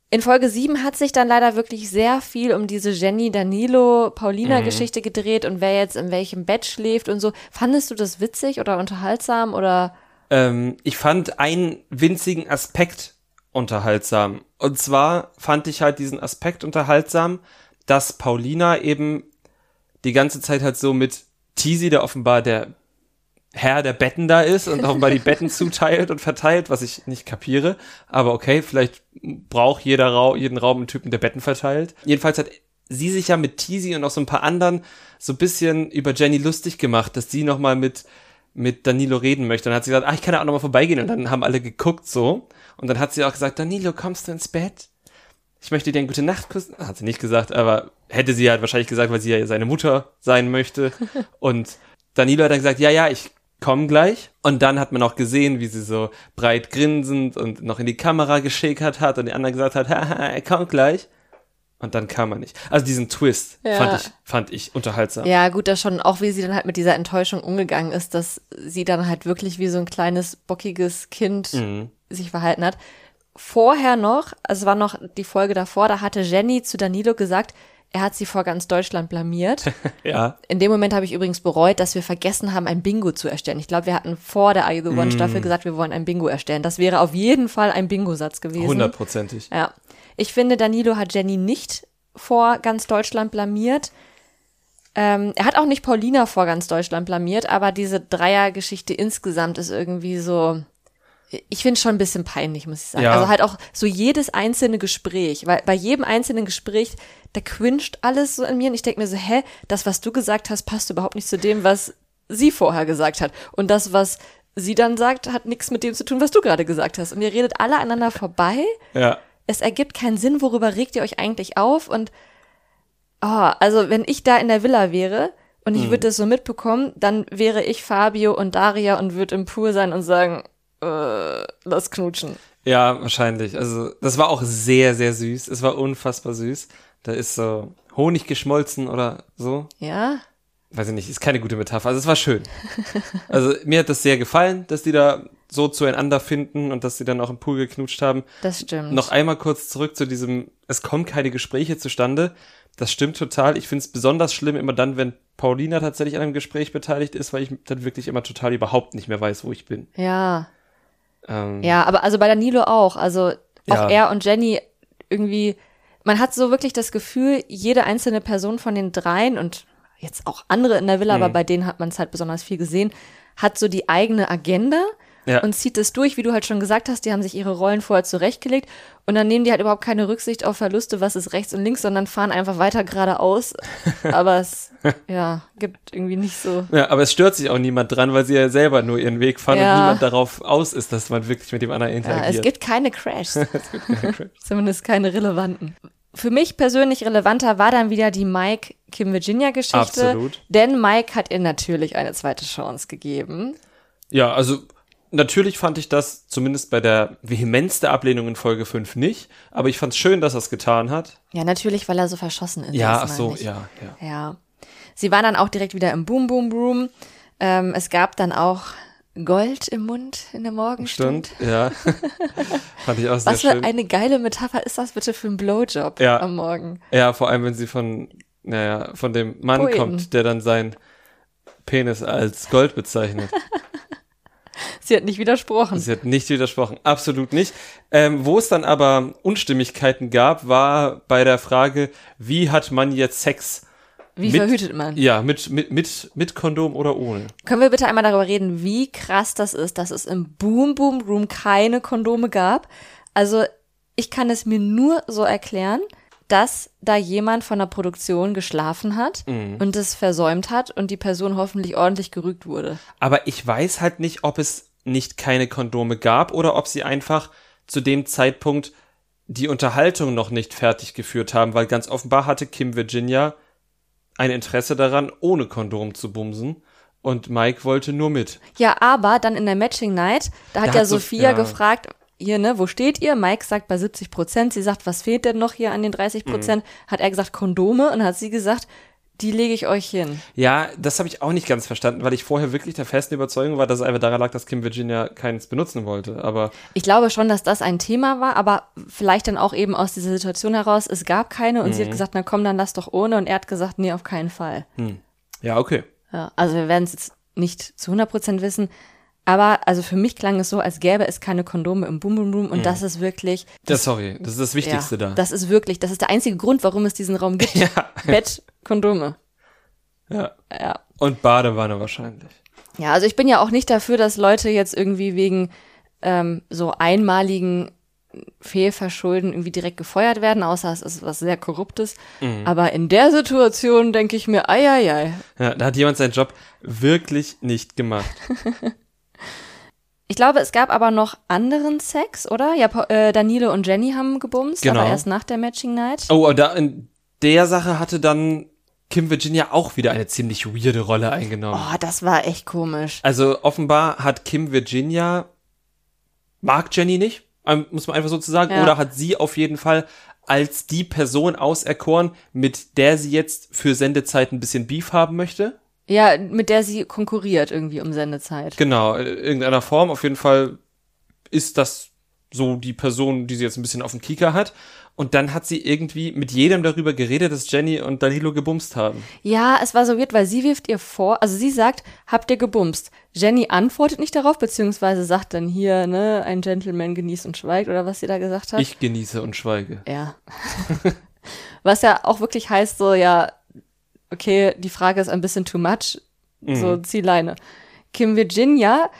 In Folge 7 hat sich dann leider wirklich sehr viel um diese Jenny Danilo Paulina mhm. Geschichte gedreht und wer jetzt in welchem Bett schläft und so. Fandest du das witzig oder unterhaltsam oder? Ähm, ich fand einen winzigen Aspekt unterhaltsam. Und zwar fand ich halt diesen Aspekt unterhaltsam, dass Paulina eben die ganze Zeit halt so mit Teasy, der offenbar der Herr der Betten da ist und offenbar die Betten zuteilt und verteilt, was ich nicht kapiere. Aber okay, vielleicht braucht jeder Ra jeden Raum einen Typen, der Betten verteilt. Jedenfalls hat sie sich ja mit Teasy und auch so ein paar anderen so ein bisschen über Jenny lustig gemacht, dass sie nochmal mit mit Danilo reden möchte. Und dann hat sie gesagt, ah, ich kann ja auch nochmal vorbeigehen. Und dann haben alle geguckt so. Und dann hat sie auch gesagt, Danilo, kommst du ins Bett? Ich möchte dir einen gute Nacht küssen. Hat sie nicht gesagt, aber hätte sie halt wahrscheinlich gesagt, weil sie ja seine Mutter sein möchte. Und Danilo hat dann gesagt, ja, ja, ich komme gleich. Und dann hat man auch gesehen, wie sie so breit grinsend und noch in die Kamera geschäkert hat und die andere gesagt hat, haha, er kommt gleich. Und dann kam er nicht. Also diesen Twist ja. fand ich, fand ich unterhaltsam. Ja, gut, das schon, auch wie sie dann halt mit dieser Enttäuschung umgegangen ist, dass sie dann halt wirklich wie so ein kleines, bockiges Kind mhm. sich verhalten hat. Vorher noch, also es war noch die Folge davor, da hatte Jenny zu Danilo gesagt, er hat sie vor ganz Deutschland blamiert. ja. In dem Moment habe ich übrigens bereut, dass wir vergessen haben, ein Bingo zu erstellen. Ich glaube, wir hatten vor der Are The One mm. Staffel gesagt, wir wollen ein Bingo erstellen. Das wäre auf jeden Fall ein Bingo-Satz gewesen. Hundertprozentig. Ja. Ich finde, Danilo hat Jenny nicht vor ganz Deutschland blamiert. Ähm, er hat auch nicht Paulina vor ganz Deutschland blamiert, aber diese Dreiergeschichte insgesamt ist irgendwie so, ich finde schon ein bisschen peinlich, muss ich sagen. Ja. Also halt auch so jedes einzelne Gespräch, weil bei jedem einzelnen Gespräch, da quinscht alles so in mir und ich denke mir so, hä, das, was du gesagt hast, passt überhaupt nicht zu dem, was sie vorher gesagt hat. Und das, was sie dann sagt, hat nichts mit dem zu tun, was du gerade gesagt hast. Und ihr redet alle aneinander vorbei. Ja es ergibt keinen Sinn, worüber regt ihr euch eigentlich auf? Und oh, also wenn ich da in der Villa wäre und ich mhm. würde das so mitbekommen, dann wäre ich Fabio und Daria und würde im Pool sein und sagen, äh, lass knutschen. Ja, wahrscheinlich. Also das war auch sehr, sehr süß. Es war unfassbar süß. Da ist so Honig geschmolzen oder so. Ja. Weiß ich nicht, ist keine gute Metapher. Also es war schön. also mir hat das sehr gefallen, dass die da so zueinander finden und dass sie dann auch im Pool geknutscht haben. Das stimmt. Noch einmal kurz zurück zu diesem, es kommen keine Gespräche zustande. Das stimmt total. Ich finde es besonders schlimm immer dann, wenn Paulina tatsächlich an einem Gespräch beteiligt ist, weil ich dann wirklich immer total überhaupt nicht mehr weiß, wo ich bin. Ja. Ähm. Ja, aber also bei Danilo auch. Also Ja. auch er und Jenny irgendwie, man hat so wirklich das Gefühl, jede einzelne Person von den dreien und jetzt auch andere in der Villa, Mhm. aber bei denen hat man es halt besonders viel gesehen, hat so die eigene Agenda Ja. und zieht es durch, wie du halt schon gesagt hast, die haben sich ihre Rollen vorher zurechtgelegt und dann nehmen die halt überhaupt keine Rücksicht auf Verluste, was ist rechts und links, sondern fahren einfach weiter geradeaus. aber es, ja, gibt irgendwie nicht so. Ja, aber es stört sich auch niemand dran, weil sie ja selber nur ihren Weg fahren Ja. und niemand darauf aus ist, dass man wirklich mit dem anderen Ja, interagiert. es gibt keine Crashs. Zumindest keine relevanten. Für mich persönlich relevanter war dann wieder die Mike Kim Virginia Geschichte. Absolut. Denn Mike hat ihr natürlich eine zweite Chance gegeben. Ja, also natürlich fand ich das zumindest bei der Vehemenz der Ablehnung in Folge 5 nicht, aber ich fand es schön, dass er es getan hat. Ja, natürlich, weil er so verschossen ist. Ja, ach so, ja, ja. Ja. Sie war dann auch direkt wieder im Boom Boom Room. Ähm, es gab dann auch Gold im Mund in der Morgenstund. Stimmt, ja. fand ich auch sehr Was für schön. eine geile Metapher ist das bitte für ein Blowjob Ja. am Morgen? Ja, vor allem, wenn sie von, naja, von dem Mann Poeten. kommt, der dann sein Penis als Gold bezeichnet. Sie hat nicht widersprochen. Sie hat nicht widersprochen, absolut nicht. Ähm, wo es dann aber Unstimmigkeiten gab, war bei der Frage, wie hat man jetzt Sex? Wie mit- verhütet man? Ja, mit, mit, mit, mit Kondom oder ohne. Können wir bitte einmal darüber reden, wie krass das ist, dass es im Boom Boom Room keine Kondome gab? Also, ich kann es mir nur so erklären, dass da jemand von der Produktion geschlafen hat Mhm. und es versäumt hat und die Person hoffentlich ordentlich gerügt wurde. Aber ich weiß halt nicht, ob es nicht keine Kondome gab oder ob sie einfach zu dem Zeitpunkt die Unterhaltung noch nicht fertig geführt haben, weil ganz offenbar hatte Kim Virginia ein Interesse daran, ohne Kondom zu bumsen und Mike wollte nur mit. Ja, aber dann in der Matching Night, da hat Da ja hat Sophia ja. gefragt, hier, ne, wo steht ihr? Mike sagt bei 70 Prozent. Sie sagt, was fehlt denn noch hier an den 30 Prozent? Mhm. Hat er gesagt, Kondome und hat sie gesagt, die lege ich euch hin. Ja, das habe ich auch nicht ganz verstanden, weil ich vorher wirklich der festen Überzeugung war, dass es einfach daran lag, dass Kim Virginia keins benutzen wollte. Aber Ich glaube schon, dass das ein Thema war, aber vielleicht dann auch eben aus dieser Situation heraus, es gab keine und sie Mhm. hat gesagt, na komm, dann lass doch ohne und er hat gesagt, nee, auf keinen Fall. ja, okay. Ja, also wir werden es jetzt nicht zu 100 Prozent wissen, aber also für mich klang es so, als gäbe es keine Kondome im Boom Boom Room und das ist wirklich, Ja, sorry, das ist das ja, Wichtigste da. das ist wirklich, das ist der einzige Grund, warum es diesen Raum gibt. Ja. Bett, Kondome. ja. Ja. Und Badewanne wahrscheinlich. Ja, also ich bin ja auch nicht dafür, dass Leute jetzt irgendwie wegen ähm, so einmaligen Fehlverschulden irgendwie direkt gefeuert werden, außer es ist was sehr Korruptes. Mhm. Aber in der Situation denke ich mir, ei, ei, ei. Ja, da hat jemand seinen Job wirklich nicht gemacht. Ich glaube, es gab aber noch anderen Sex, oder? Ja, äh, Danilo und Jenny haben gebumst, Genau. aber erst nach der Matching Night. Oh, da in der Sache hatte dann Kim Virginia auch wieder eine ziemlich weirde Rolle eingenommen. Oh, das war echt komisch. Also offenbar hat Kim Virginia mag Jenny nicht, ähm, muss man einfach so zu sagen, Ja. oder hat sie auf jeden Fall als die Person auserkoren, mit der sie jetzt für Sendezeit ein bisschen Beef haben möchte. Ja, mit der sie konkurriert irgendwie um Sendezeit. Genau, in irgendeiner Form. Auf jeden Fall ist das so die Person, die sie jetzt ein bisschen auf dem Kieker hat. Und dann hat sie irgendwie mit jedem darüber geredet, dass Jenny und Danilo gebumst haben. Ja, es war so weird, weil sie wirft ihr vor, also sie sagt, habt ihr gebumst? Jenny antwortet nicht darauf, beziehungsweise sagt dann hier, ne, ein Gentleman genießt und schweigt oder was sie da gesagt hat. Ich genieße und schweige. ja. was ja auch wirklich heißt, so, ja, okay, die Frage ist ein bisschen too much, so Mhm. zieh Leine. Kim Virginia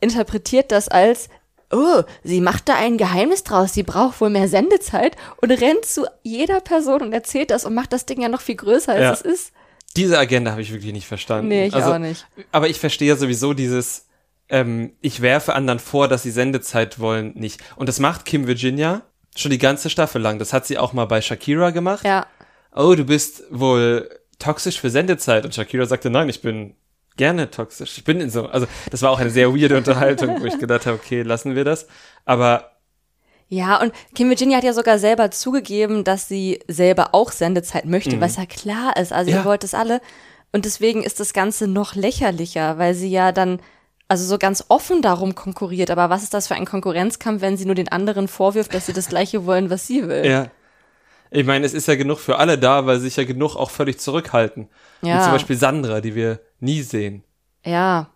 interpretiert das als, oh, sie macht da ein Geheimnis draus, sie braucht wohl mehr Sendezeit und rennt zu jeder Person und erzählt das und macht das Ding ja noch viel größer, als Ja. es ist. Diese Agenda habe ich wirklich nicht verstanden. Nee, ich also, auch nicht. Aber ich verstehe sowieso dieses, ähm, ich werfe anderen vor, dass sie Sendezeit wollen, nicht. Und das macht Kim Virginia schon die ganze Staffel lang. Das hat sie auch mal bei Shakira gemacht. Ja. Oh, du bist wohl toxisch für Sendezeit. Und Shakira sagte, nein, ich bin gerne toxisch. Ich bin in so, also das war auch eine sehr weirde Unterhaltung, wo ich gedacht habe, okay, lassen wir das. Aber Ja, und Kim Virginia hat ja sogar selber zugegeben, dass sie selber auch Sendezeit möchte, was ja klar ist. Also Ja. ihr wollt es alle. Und deswegen ist das Ganze noch lächerlicher, weil sie ja dann also so ganz offen darum konkurriert. Aber was ist das für ein Konkurrenzkampf, wenn sie nur den anderen vorwirft, dass sie das Gleiche wollen, was sie will? Ja. Ich meine, es ist ja genug für alle da, weil sich ja genug auch völlig zurückhalten. Ja. Wie zum Beispiel Sandra, die wir nie sehen. Ja.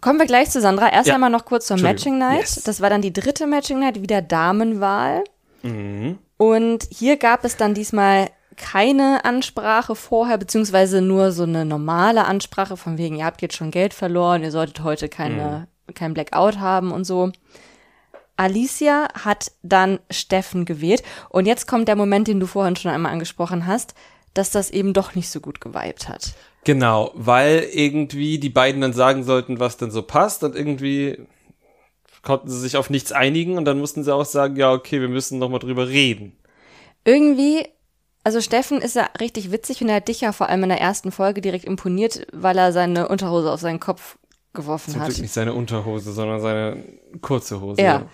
Kommen wir gleich zu Sandra. Erst Ja. einmal noch kurz zur. Matching Night. Yes. Das war dann die dritte Matching Night, wieder Damenwahl. Mhm. Und hier gab es dann diesmal keine Ansprache vorher, beziehungsweise nur so eine normale Ansprache von wegen, ihr habt jetzt schon Geld verloren, ihr solltet heute keine, kein Blackout haben und so. Alicia hat dann Steffen gewählt. Und jetzt kommt der Moment, den du vorhin schon einmal angesprochen hast, dass das eben doch nicht so gut geweibt hat. Genau, weil irgendwie die beiden dann sagen sollten, was denn so passt und irgendwie konnten sie sich auf nichts einigen und dann mussten sie auch sagen, ja, okay, wir müssen noch mal drüber reden. irgendwie, also Steffen ist ja richtig witzig und er hat dich ja vor allem in der ersten Folge direkt imponiert, weil er seine Unterhose auf seinen Kopf geworfen Zum hat. Glück nicht seine Unterhose, sondern seine kurze Hose. Ja.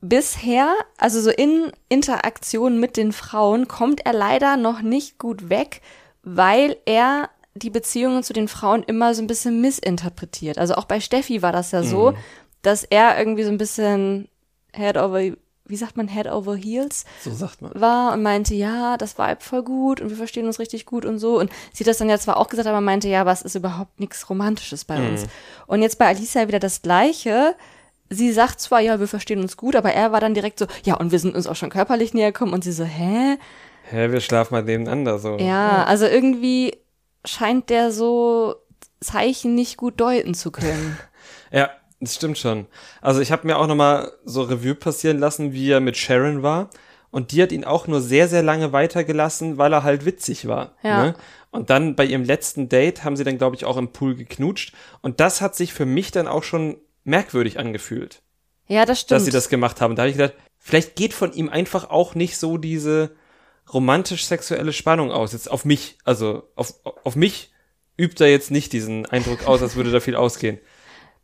Bisher, also so in Interaktion mit den Frauen, kommt er leider noch nicht gut weg, weil er die Beziehungen zu den Frauen immer so ein bisschen missinterpretiert. Also auch bei Steffi war das ja so, dass er irgendwie so ein bisschen head over, wie sagt man, head over heels So sagt man. war und meinte, ja, das war voll gut und wir verstehen uns richtig gut und so. Und sie hat das dann ja zwar auch gesagt, aber meinte, ja, aber es ist überhaupt nichts Romantisches bei uns. Und jetzt bei Alicia wieder das Gleiche. Sie sagt zwar, ja, wir verstehen uns gut, aber er war dann direkt so, ja, und wir sind uns auch schon körperlich näher gekommen. Und sie so, hä? Hä, wir schlafen mal nebeneinander so. Ja, also irgendwie scheint der so Zeichen nicht gut deuten zu können. Ja, das stimmt schon. Also ich habe mir auch noch mal so Revue passieren lassen, wie er mit Sharon war. Und die hat ihn auch nur sehr, sehr lange weitergelassen, weil er halt witzig war. Ja. Ne? Und dann bei ihrem letzten Date haben sie dann, glaube ich, auch im Pool geknutscht. Und das hat sich für mich dann auch schon merkwürdig angefühlt, Ja, das stimmt. dass sie das gemacht haben. Da habe ich gedacht, vielleicht geht von ihm einfach auch nicht so diese romantisch-sexuelle Spannung aus. Jetzt auf mich, also auf, auf mich übt er jetzt nicht diesen Eindruck aus, als würde da viel ausgehen.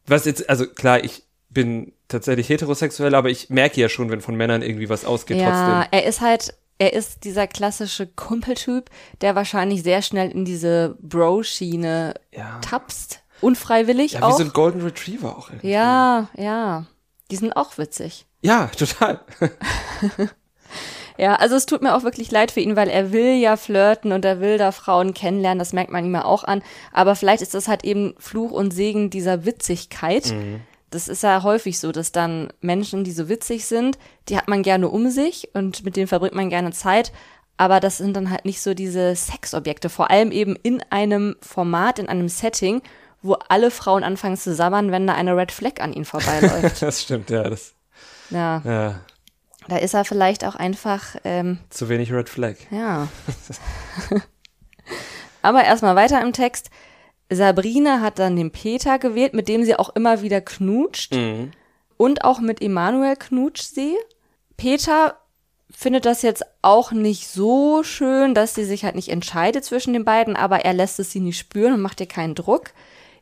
Was jetzt, also klar, ich bin tatsächlich heterosexuell, aber ich merke ja schon, wenn von Männern irgendwie was ausgeht Ja, trotzdem. er ist halt, er ist dieser klassische Kumpeltyp, der wahrscheinlich sehr schnell in diese Bro-Schiene Ja. tapst. Unfreiwillig Ja, wie auch. so ein Golden Retriever auch. irgendwie. ja, ja. Die sind auch witzig. Ja, total. Ja, also es tut mir auch wirklich leid für ihn, weil er will ja flirten und er will da Frauen kennenlernen, das merkt man ihm ja auch an. Aber vielleicht ist das halt eben Fluch und Segen dieser Witzigkeit. Das ist ja häufig so, dass dann Menschen, die so witzig sind, die hat man gerne um sich und mit denen verbringt man gerne Zeit. Aber das sind dann halt nicht so diese Sexobjekte, vor allem eben in einem Format, in einem Setting, wo alle Frauen anfangen zu sabbern, wenn da eine Red Flag an ihnen vorbeiläuft. Das stimmt, ja. Das, ja, ja. Da ist er vielleicht auch einfach ähm, Zu wenig Red Flag. Ja. Aber erstmal weiter im Text. Sabrina hat dann den Peter gewählt, mit dem sie auch immer wieder knutscht. Mhm. Und auch mit Emanuel knutscht sie. Peter findet das jetzt auch nicht so schön, dass sie sich halt nicht entscheidet zwischen den beiden, aber er lässt es sie nicht spüren und macht ihr keinen Druck.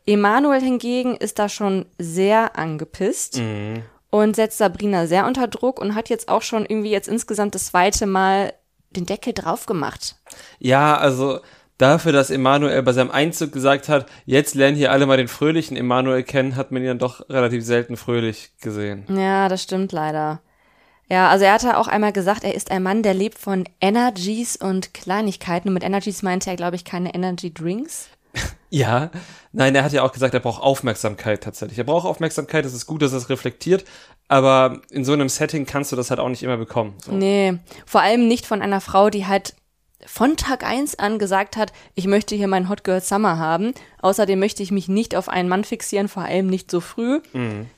Emanuel hingegen ist da schon sehr angepisst Mhm. Und setzt Sabrina sehr unter Druck und hat jetzt auch schon irgendwie jetzt insgesamt das zweite Mal den Deckel drauf gemacht. Ja, also dafür, dass Emanuel bei seinem Einzug gesagt hat, jetzt lernen hier alle mal den fröhlichen Emanuel kennen, hat man ihn dann doch relativ selten fröhlich gesehen. Ja, das stimmt leider. Ja, also er hatte auch einmal gesagt, er ist ein Mann, der lebt von Energies und Kleinigkeiten. Und mit Energies meinte er, glaube ich, keine Energy Drinks. Ja, nein, er hat ja auch gesagt, er braucht Aufmerksamkeit tatsächlich. Er braucht Aufmerksamkeit, es ist gut, dass er es reflektiert, aber in so einem Setting kannst du das halt auch nicht immer bekommen. So. Nee, vor allem nicht von einer Frau, die halt von Tag eins an gesagt hat, ich möchte hier meinen Hot Girl Summer haben. Außerdem möchte ich mich nicht auf einen Mann fixieren, vor allem nicht so früh.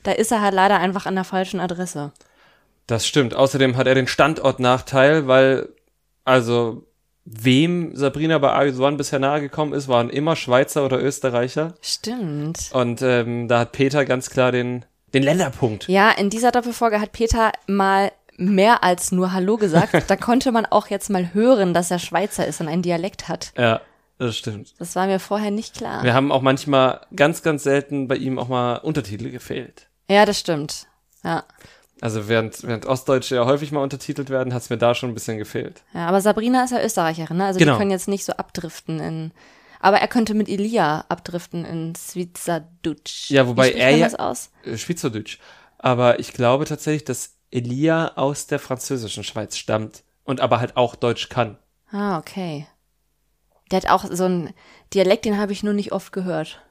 Da ist er halt leider einfach an der falschen Adresse. Das stimmt. Außerdem hat er den Standortnachteil, weil, also, wem Sabrina bei Arius One bisher nahe gekommen ist, waren immer Schweizer oder Österreicher. Stimmt. Und ähm, da hat Peter ganz klar den, den Länderpunkt. Ja, in dieser Doppelfolge hat Peter mal mehr als nur Hallo gesagt. Da konnte man auch jetzt mal hören, dass er Schweizer ist und einen Dialekt hat. Ja, das stimmt. Das war mir vorher nicht klar. Wir haben auch manchmal ganz, ganz selten bei ihm auch mal Untertitel gefehlt. Ja, das stimmt. Ja. Also während, während Ostdeutsche ja häufig mal untertitelt werden, hat es mir da schon ein bisschen gefehlt. ja, aber Sabrina ist ja Österreicherin, ne? Also Genau. die können jetzt nicht so abdriften in. Aber er könnte mit Elia abdriften in Schweizerdeutsch. Ja, wobei er ja- das aus? Äh, Schweizerdeutsch. Aber ich glaube tatsächlich, dass Elia aus der französischen Schweiz stammt und aber halt auch Deutsch kann. Ah, okay. Der hat auch so einen Dialekt, den habe ich nur nicht oft gehört.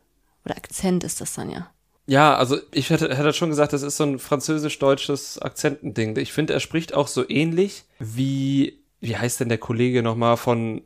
Oder Akzent ist das dann ja. Ja, also ich hätte, hätte schon gesagt, das ist so ein französisch-deutsches Akzentending. Ich finde, er spricht auch so ähnlich wie, wie heißt denn der Kollege nochmal von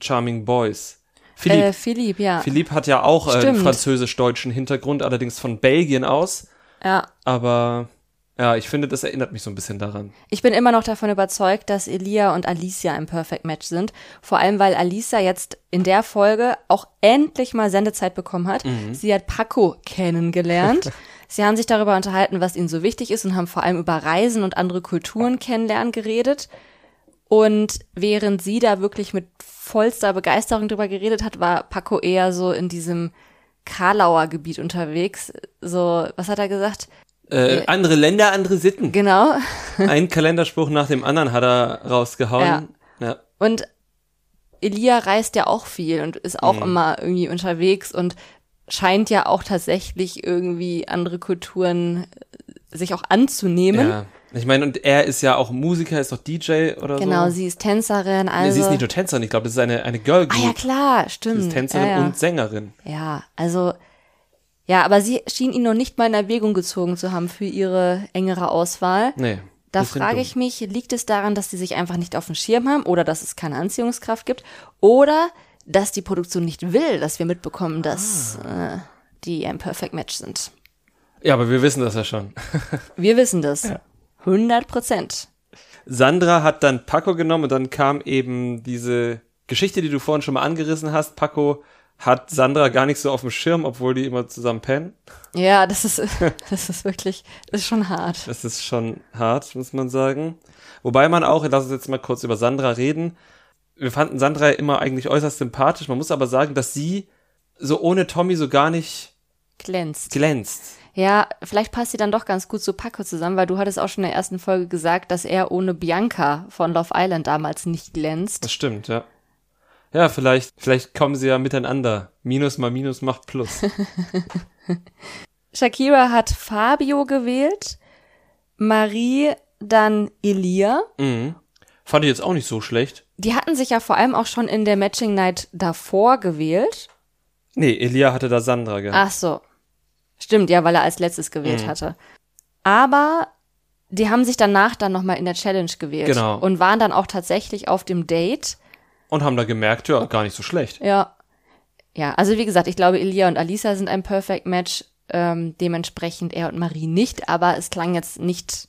Charming Boys? Philipp. Äh, Philipp, ja. Philipp hat ja auch äh, einen französisch-deutschen Hintergrund, allerdings von Belgien aus. Ja. Aber ja, ich finde, das erinnert mich so ein bisschen daran. Ich bin immer noch davon überzeugt, dass Elia und Alicia ein Perfect Match sind. Vor allem, weil Alicia jetzt in der Folge auch endlich mal Sendezeit bekommen hat. Mhm. Sie hat Paco kennengelernt. Sie haben sich darüber unterhalten, was ihnen so wichtig ist und haben vor allem über Reisen und andere Kulturen kennenlernen geredet. Und während sie da wirklich mit vollster Begeisterung drüber geredet hat, war Paco eher so in diesem Karlauer Gebiet unterwegs. So, was hat er gesagt? Äh, äh, andere Länder, andere Sitten. Genau. Ein Kalenderspruch nach dem anderen hat er rausgehauen. Ja. ja. Und Elia reist ja auch viel und ist auch mhm. immer irgendwie unterwegs und scheint ja auch tatsächlich irgendwie andere Kulturen äh, sich auch anzunehmen. Ja. Ich meine, und er ist ja auch Musiker, ist doch DJ oder genau, so. Genau, sie ist Tänzerin. Also nee, sie ist nicht nur Tänzerin, ich glaube, das ist eine, eine Girl Group. Ah ja, klar, stimmt. Sie ist Tänzerin ja, ja. und Sängerin. Ja, also ja, aber sie schien ihn noch nicht mal in Erwägung gezogen zu haben für ihre engere Auswahl. Nee. Da frage ich mich, liegt es daran, dass sie sich einfach nicht auf dem Schirm haben oder dass es keine Anziehungskraft gibt oder dass die Produktion nicht will, dass wir mitbekommen, dass ah. äh, die ein Perfect Match sind. Ja, aber wir wissen das ja schon. wir wissen das. Ja. 100 Prozent. Sandra hat dann Paco genommen und dann kam eben diese Geschichte, die du vorhin schon mal angerissen hast. Paco hat Sandra gar nicht so auf dem Schirm, obwohl die immer zusammen pennen. Ja, das ist, das ist wirklich, das ist schon hart. Das ist schon hart, muss man sagen. Wobei man auch, lass uns jetzt mal kurz über Sandra reden. Wir fanden Sandra immer eigentlich äußerst sympathisch. Man muss aber sagen, dass sie so ohne Tommy so gar nicht glänzt. glänzt. Ja, vielleicht passt sie dann doch ganz gut zu Paco zusammen, weil du hattest auch schon in der ersten Folge gesagt, dass er ohne Bianca von Love Island damals nicht glänzt. Das stimmt, ja. Ja, vielleicht, vielleicht kommen sie ja miteinander. Minus mal Minus macht Plus. Shakira hat Fabio gewählt, Marie dann Elia. Mhm. Fand ich jetzt auch nicht so schlecht. Die hatten sich ja vor allem auch schon in der Matching Night davor gewählt. Nee, Elia hatte da Sandra gehabt. Ach so. Stimmt, ja, weil er als letztes gewählt mhm. hatte. Aber die haben sich danach dann nochmal in der Challenge gewählt. Genau. Und waren dann auch tatsächlich auf dem Date. Und haben da gemerkt, ja, gar nicht so schlecht. Ja. Ja, also wie gesagt, ich glaube, Elia und Alisa sind ein Perfect Match. Ähm, dementsprechend er und Marie nicht, aber es klang jetzt nicht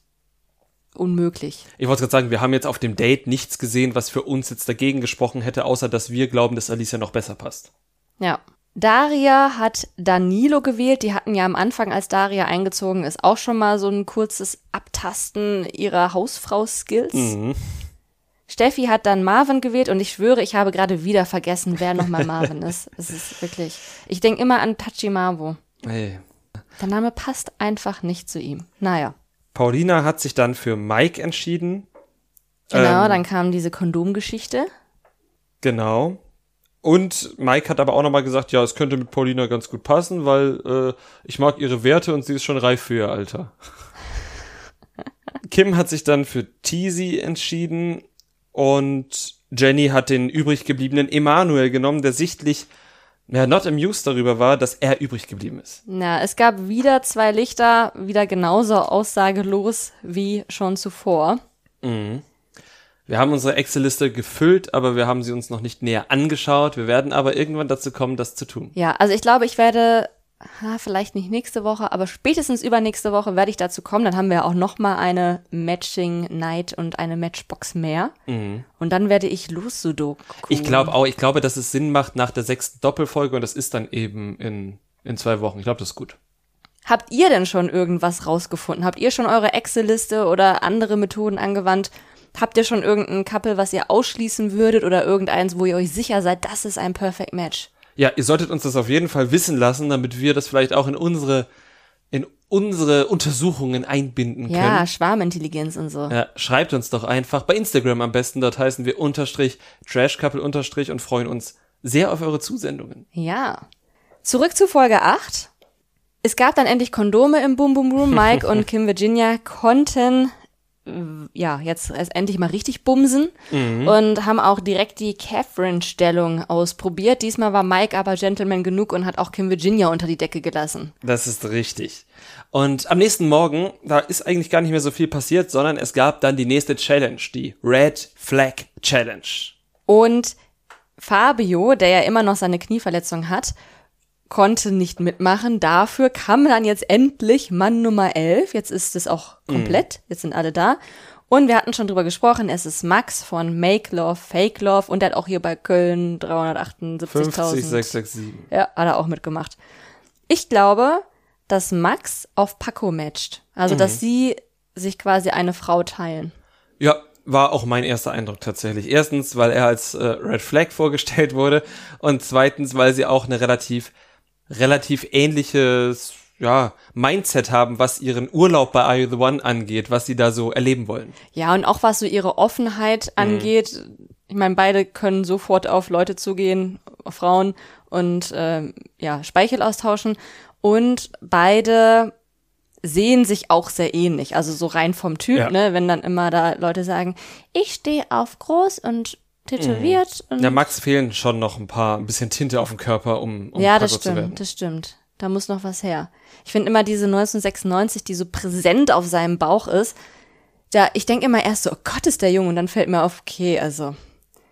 unmöglich. Ich wollte gerade sagen, wir haben jetzt auf dem Date nichts gesehen, was für uns jetzt dagegen gesprochen hätte, außer dass wir glauben, dass Alicia noch besser passt. Ja. Daria hat Danilo gewählt. Die hatten ja am Anfang, als Daria eingezogen ist, auch schon mal so ein kurzes Abtasten ihrer Hausfrau-Skills. Mhm. Steffi hat dann Marvin gewählt und ich schwöre, ich habe gerade wieder vergessen, wer nochmal Marvin ist. Es ist wirklich. Ich denke immer an Tachimavo. Hey. Der Name passt einfach nicht zu ihm. Naja. Paulina hat sich dann für Mike entschieden. Genau, ähm, dann kam diese Kondomgeschichte. Genau. Und Mike hat aber auch nochmal gesagt, ja, es könnte mit Paulina ganz gut passen, weil äh, ich mag ihre Werte und sie ist schon reif für ihr Alter. Kim hat sich dann für Teasy entschieden und Jenny hat den übrig gebliebenen Emanuel genommen, der sichtlich ja, not amused darüber war, dass er übrig geblieben ist. Na, es gab wieder zwei Lichter, wieder genauso aussagelos wie schon zuvor. Mhm. Wir haben unsere Excel-Liste gefüllt, aber wir haben sie uns noch nicht näher angeschaut. Wir werden aber irgendwann dazu kommen, das zu tun. Ja, also ich glaube, ich werde ha, vielleicht nicht nächste Woche, aber spätestens übernächste Woche werde ich dazu kommen. Dann haben wir auch noch mal eine Matching Night und eine Matchbox mehr. Mhm. Und dann werde ich los Sudoku. Ich glaube auch, ich glaube, dass es Sinn macht nach der sechsten Doppelfolge und das ist dann eben in, in zwei Wochen. Ich glaube, das ist gut. Habt ihr denn schon irgendwas rausgefunden? Habt ihr schon eure Excel-Liste oder andere Methoden angewandt? Habt ihr schon irgendein Couple, was ihr ausschließen würdet oder irgendeins, wo ihr euch sicher seid, das ist ein Perfect Match? Ja, ihr solltet uns das auf jeden Fall wissen lassen, damit wir das vielleicht auch in unsere in unsere Untersuchungen einbinden können. Ja, Schwarmintelligenz und so. Ja, schreibt uns doch einfach bei Instagram am besten, dort heißen wir unterstrich Trashcouple unterstrich und freuen uns sehr auf eure Zusendungen. Ja. Zurück zu Folge 8. Es gab dann endlich Kondome im Boom Boom Room. Mike und Kim Virginia konnten ja, jetzt endlich mal richtig bumsen Mhm. und haben auch direkt die Catherine-Stellung ausprobiert. Diesmal war Mike aber Gentleman genug und hat auch Kim Virginia unter die Decke gelassen. Das ist richtig. Und am nächsten Morgen, da ist eigentlich gar nicht mehr so viel passiert, sondern es gab dann die nächste Challenge, die Red Flag Challenge. Und Fabio, der ja immer noch seine Knieverletzung hat, konnte nicht mitmachen. Dafür kam dann jetzt endlich Mann Nummer 11. Jetzt ist es auch komplett. Jetzt sind alle da. Und wir hatten schon drüber gesprochen. Es ist Max von Make Love, Fake Love. Und der hat auch hier bei Köln 378.000. 50667. Ja, hat er auch mitgemacht. Ich glaube, dass Max auf Paco matcht. Also, dass sie sich quasi eine Frau teilen. Ja, war auch mein erster Eindruck tatsächlich. Erstens, weil er als äh, Red Flag vorgestellt wurde und zweitens, weil sie auch eine relativ relativ ähnliches ja, Mindset haben, was ihren Urlaub bei Are You the One angeht, was sie da so erleben wollen. Ja, und auch was so ihre Offenheit angeht. Ich meine, beide können sofort auf Leute zugehen, auf Frauen und ähm, ja, Speichel austauschen. Und beide sehen sich auch sehr ähnlich. Also so rein vom Typ, Ja. ne? Wenn dann immer da Leute sagen, ich stehe auf groß und tätowiert und Ja, Max fehlen schon noch ein paar, ein bisschen Tinte auf dem Körper, um, um Ja, das stimmt, das stimmt. Da muss noch was her. Ich finde immer diese 1996, die so präsent auf seinem Bauch ist. Da, ich denke immer erst so, oh Gott, ist der jung. Und dann fällt mir auf, okay, also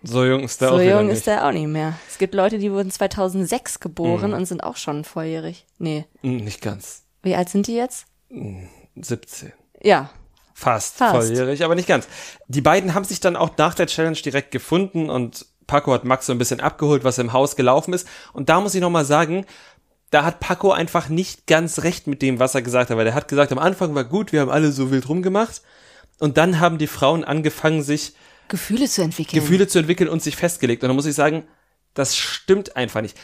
So jung ist der so auch wieder jung nicht. ist der auch nicht mehr. Es gibt Leute, die wurden 2006 geboren Mhm. und sind auch schon volljährig. Nee. Nicht ganz. Wie alt sind die jetzt? 17. Ja. Fast, Fast. volljährig, aber nicht ganz. Die beiden haben sich dann auch nach der Challenge direkt gefunden und Paco hat Max so ein bisschen abgeholt, was im Haus gelaufen ist. Und da muss ich nochmal sagen, da hat Paco einfach nicht ganz recht mit dem, was er gesagt hat, weil er hat gesagt, am Anfang war gut, wir haben alle so wild rumgemacht. Und dann haben die Frauen angefangen, sich Gefühle zu entwickeln. Gefühle zu entwickeln und sich festgelegt. Und da muss ich sagen, das stimmt einfach nicht.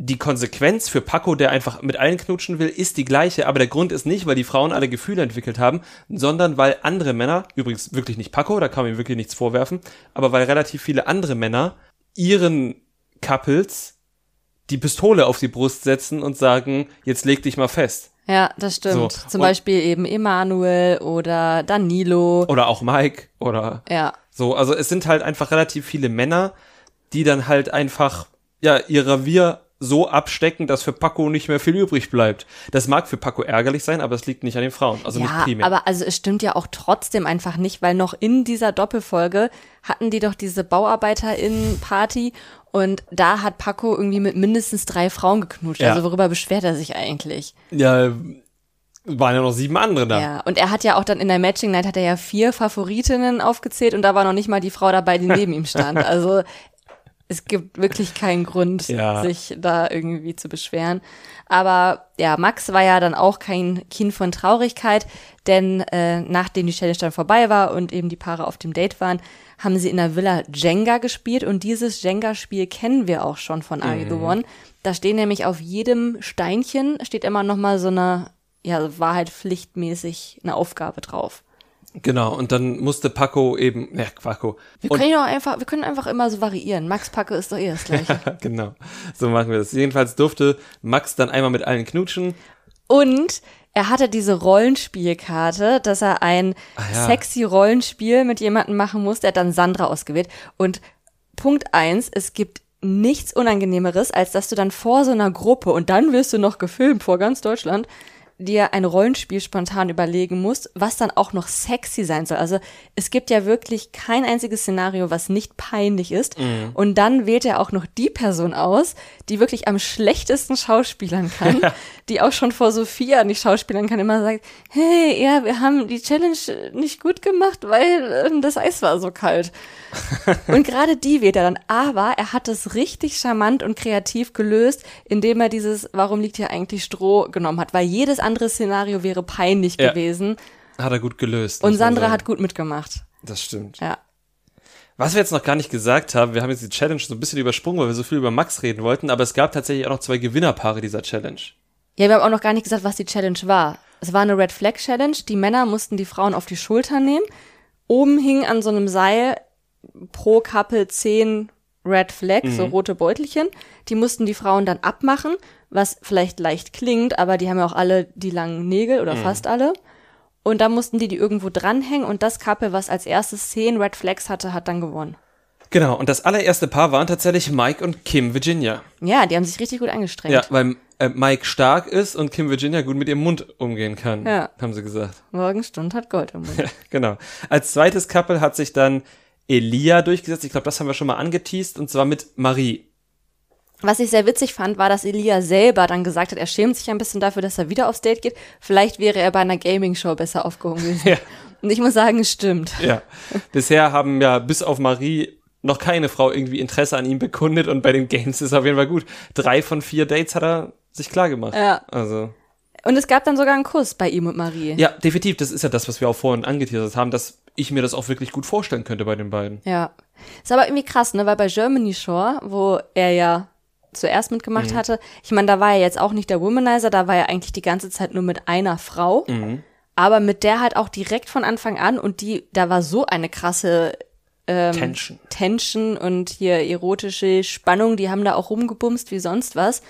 Die Konsequenz für Paco, der einfach mit allen knutschen will, ist die gleiche, aber der Grund ist nicht, weil die Frauen alle Gefühle entwickelt haben, sondern weil andere Männer, übrigens wirklich nicht Paco, da kann man ihm wirklich nichts vorwerfen, aber weil relativ viele andere Männer ihren Couples die Pistole auf die Brust setzen und sagen, jetzt leg dich mal fest. Ja, das stimmt. So, Zum und- Beispiel eben Emanuel oder Danilo. Oder auch Mike oder Ja. So, also es sind halt einfach relativ viele Männer, die dann halt einfach, ja, ihr Revier so abstecken, dass für Paco nicht mehr viel übrig bleibt. Das mag für Paco ärgerlich sein, aber es liegt nicht an den Frauen, also nicht Ja, primär. aber also es stimmt ja auch trotzdem einfach nicht, weil noch in dieser Doppelfolge hatten die doch diese BauarbeiterInnen-Party und da hat Paco irgendwie mit mindestens drei Frauen geknutscht. Ja. Also worüber beschwert er sich eigentlich? ja, waren ja noch sieben andere da. Ja, und er hat ja auch dann in der Matching Night hat er ja vier Favoritinnen aufgezählt und da war noch nicht mal die Frau dabei, die neben ihm stand. Also es gibt wirklich keinen Grund, Ja. sich da irgendwie zu beschweren. Aber ja, Max war ja dann auch kein Kind von Traurigkeit, denn äh, nachdem die Challenge dann vorbei war und eben die Paare auf dem Date waren, haben sie in der Villa Jenga gespielt und dieses Jenga-Spiel kennen wir auch schon von Are You the One. Da stehen nämlich auf jedem Steinchen steht immer noch mal so eine ja, war halt pflichtmäßig eine Aufgabe drauf. Genau, und dann musste Paco eben, ja, Paco. Wir können ja einfach, wir können einfach immer so variieren. Max Packe ist doch eh das gleiche. genau, so machen wir das. Jedenfalls durfte Max dann einmal mit allen knutschen. Und er hatte diese Rollenspielkarte, dass er ein Ah, ja. sexy Rollenspiel mit jemandem machen muss. Der hat dann Sandra ausgewählt. Und Punkt eins: es gibt nichts Unangenehmeres, als dass du dann vor so einer Gruppe und dann wirst du noch gefilmt vor ganz Deutschland, dir ein Rollenspiel spontan überlegen musst, was dann auch noch sexy sein soll. Also es gibt ja wirklich kein einziges Szenario, was nicht peinlich ist. Und dann wählt er auch noch die Person aus, die wirklich am schlechtesten schauspielern kann, die auch schon vor Sophia nicht schauspielern kann, immer sagt, hey, ja, wir haben die Challenge nicht gut gemacht, weil ähm, das Eis war so kalt. Und gerade die wählt er dann. Aber er hat es richtig charmant und kreativ gelöst, indem er dieses Warum liegt hier eigentlich Stroh genommen hat. Weil jedes andere Szenario wäre peinlich Ja. gewesen. Hat er gut gelöst. Und Sandra hat gut mitgemacht. Das stimmt. Ja. Was wir jetzt noch gar nicht gesagt haben, wir haben jetzt die Challenge so ein bisschen übersprungen, weil wir so viel über Max reden wollten, aber es gab tatsächlich auch noch zwei Gewinnerpaare dieser Challenge. Ja, wir haben auch noch gar nicht gesagt, was die Challenge war. Es war eine Red Flag Challenge. Die Männer mussten die Frauen auf die Schulter nehmen. Oben hing an so einem Seil pro Couple zehn Red Flags, so rote Beutelchen. Die mussten die Frauen dann abmachen, was vielleicht leicht klingt, aber die haben ja auch alle die langen Nägel oder fast alle. Und da mussten die die irgendwo dranhängen und das Couple, was als erstes zehn Red Flags hatte, hat dann gewonnen. Genau, und das allererste Paar waren tatsächlich Mike und Kim Virginia. Ja, die haben sich richtig gut angestrengt. Ja, weil äh, Mike stark ist und Kim Virginia gut mit ihrem Mund umgehen kann, Ja. haben sie gesagt. Morgenstund hat Gold im Mund. genau. Als zweites Couple hat sich dann Elia durchgesetzt. Ich glaube, das haben wir schon mal angeteased, und zwar mit Marie. Was ich sehr witzig fand, war, dass Elia selber dann gesagt hat, er schämt sich ein bisschen dafür, dass er wieder aufs Date geht. Vielleicht wäre er bei einer Gaming-Show besser aufgehoben gewesen. Ja. Und ich muss sagen, es stimmt. Ja. Bisher haben ja bis auf Marie noch keine Frau irgendwie Interesse an ihm bekundet und bei den Games ist er auf jeden Fall gut. Drei von vier Dates hat er sich klar gemacht. Ja. Also. Und es gab dann sogar einen Kuss bei ihm und Marie. Ja, definitiv. Das ist ja das, was wir auch vorhin angeteasert haben, dass ich mir das auch wirklich gut vorstellen könnte bei den beiden. Ja. Ist aber irgendwie krass, ne? Weil bei Germany Shore, wo er ja zuerst mitgemacht hatte, ich meine, da war er jetzt auch nicht der Womanizer, da war er eigentlich die ganze Zeit nur mit einer Frau. Aber mit der halt auch direkt von Anfang an und die, da war so eine krasse Tension. Tension und hier erotische Spannung, die haben da auch rumgebumst wie sonst was.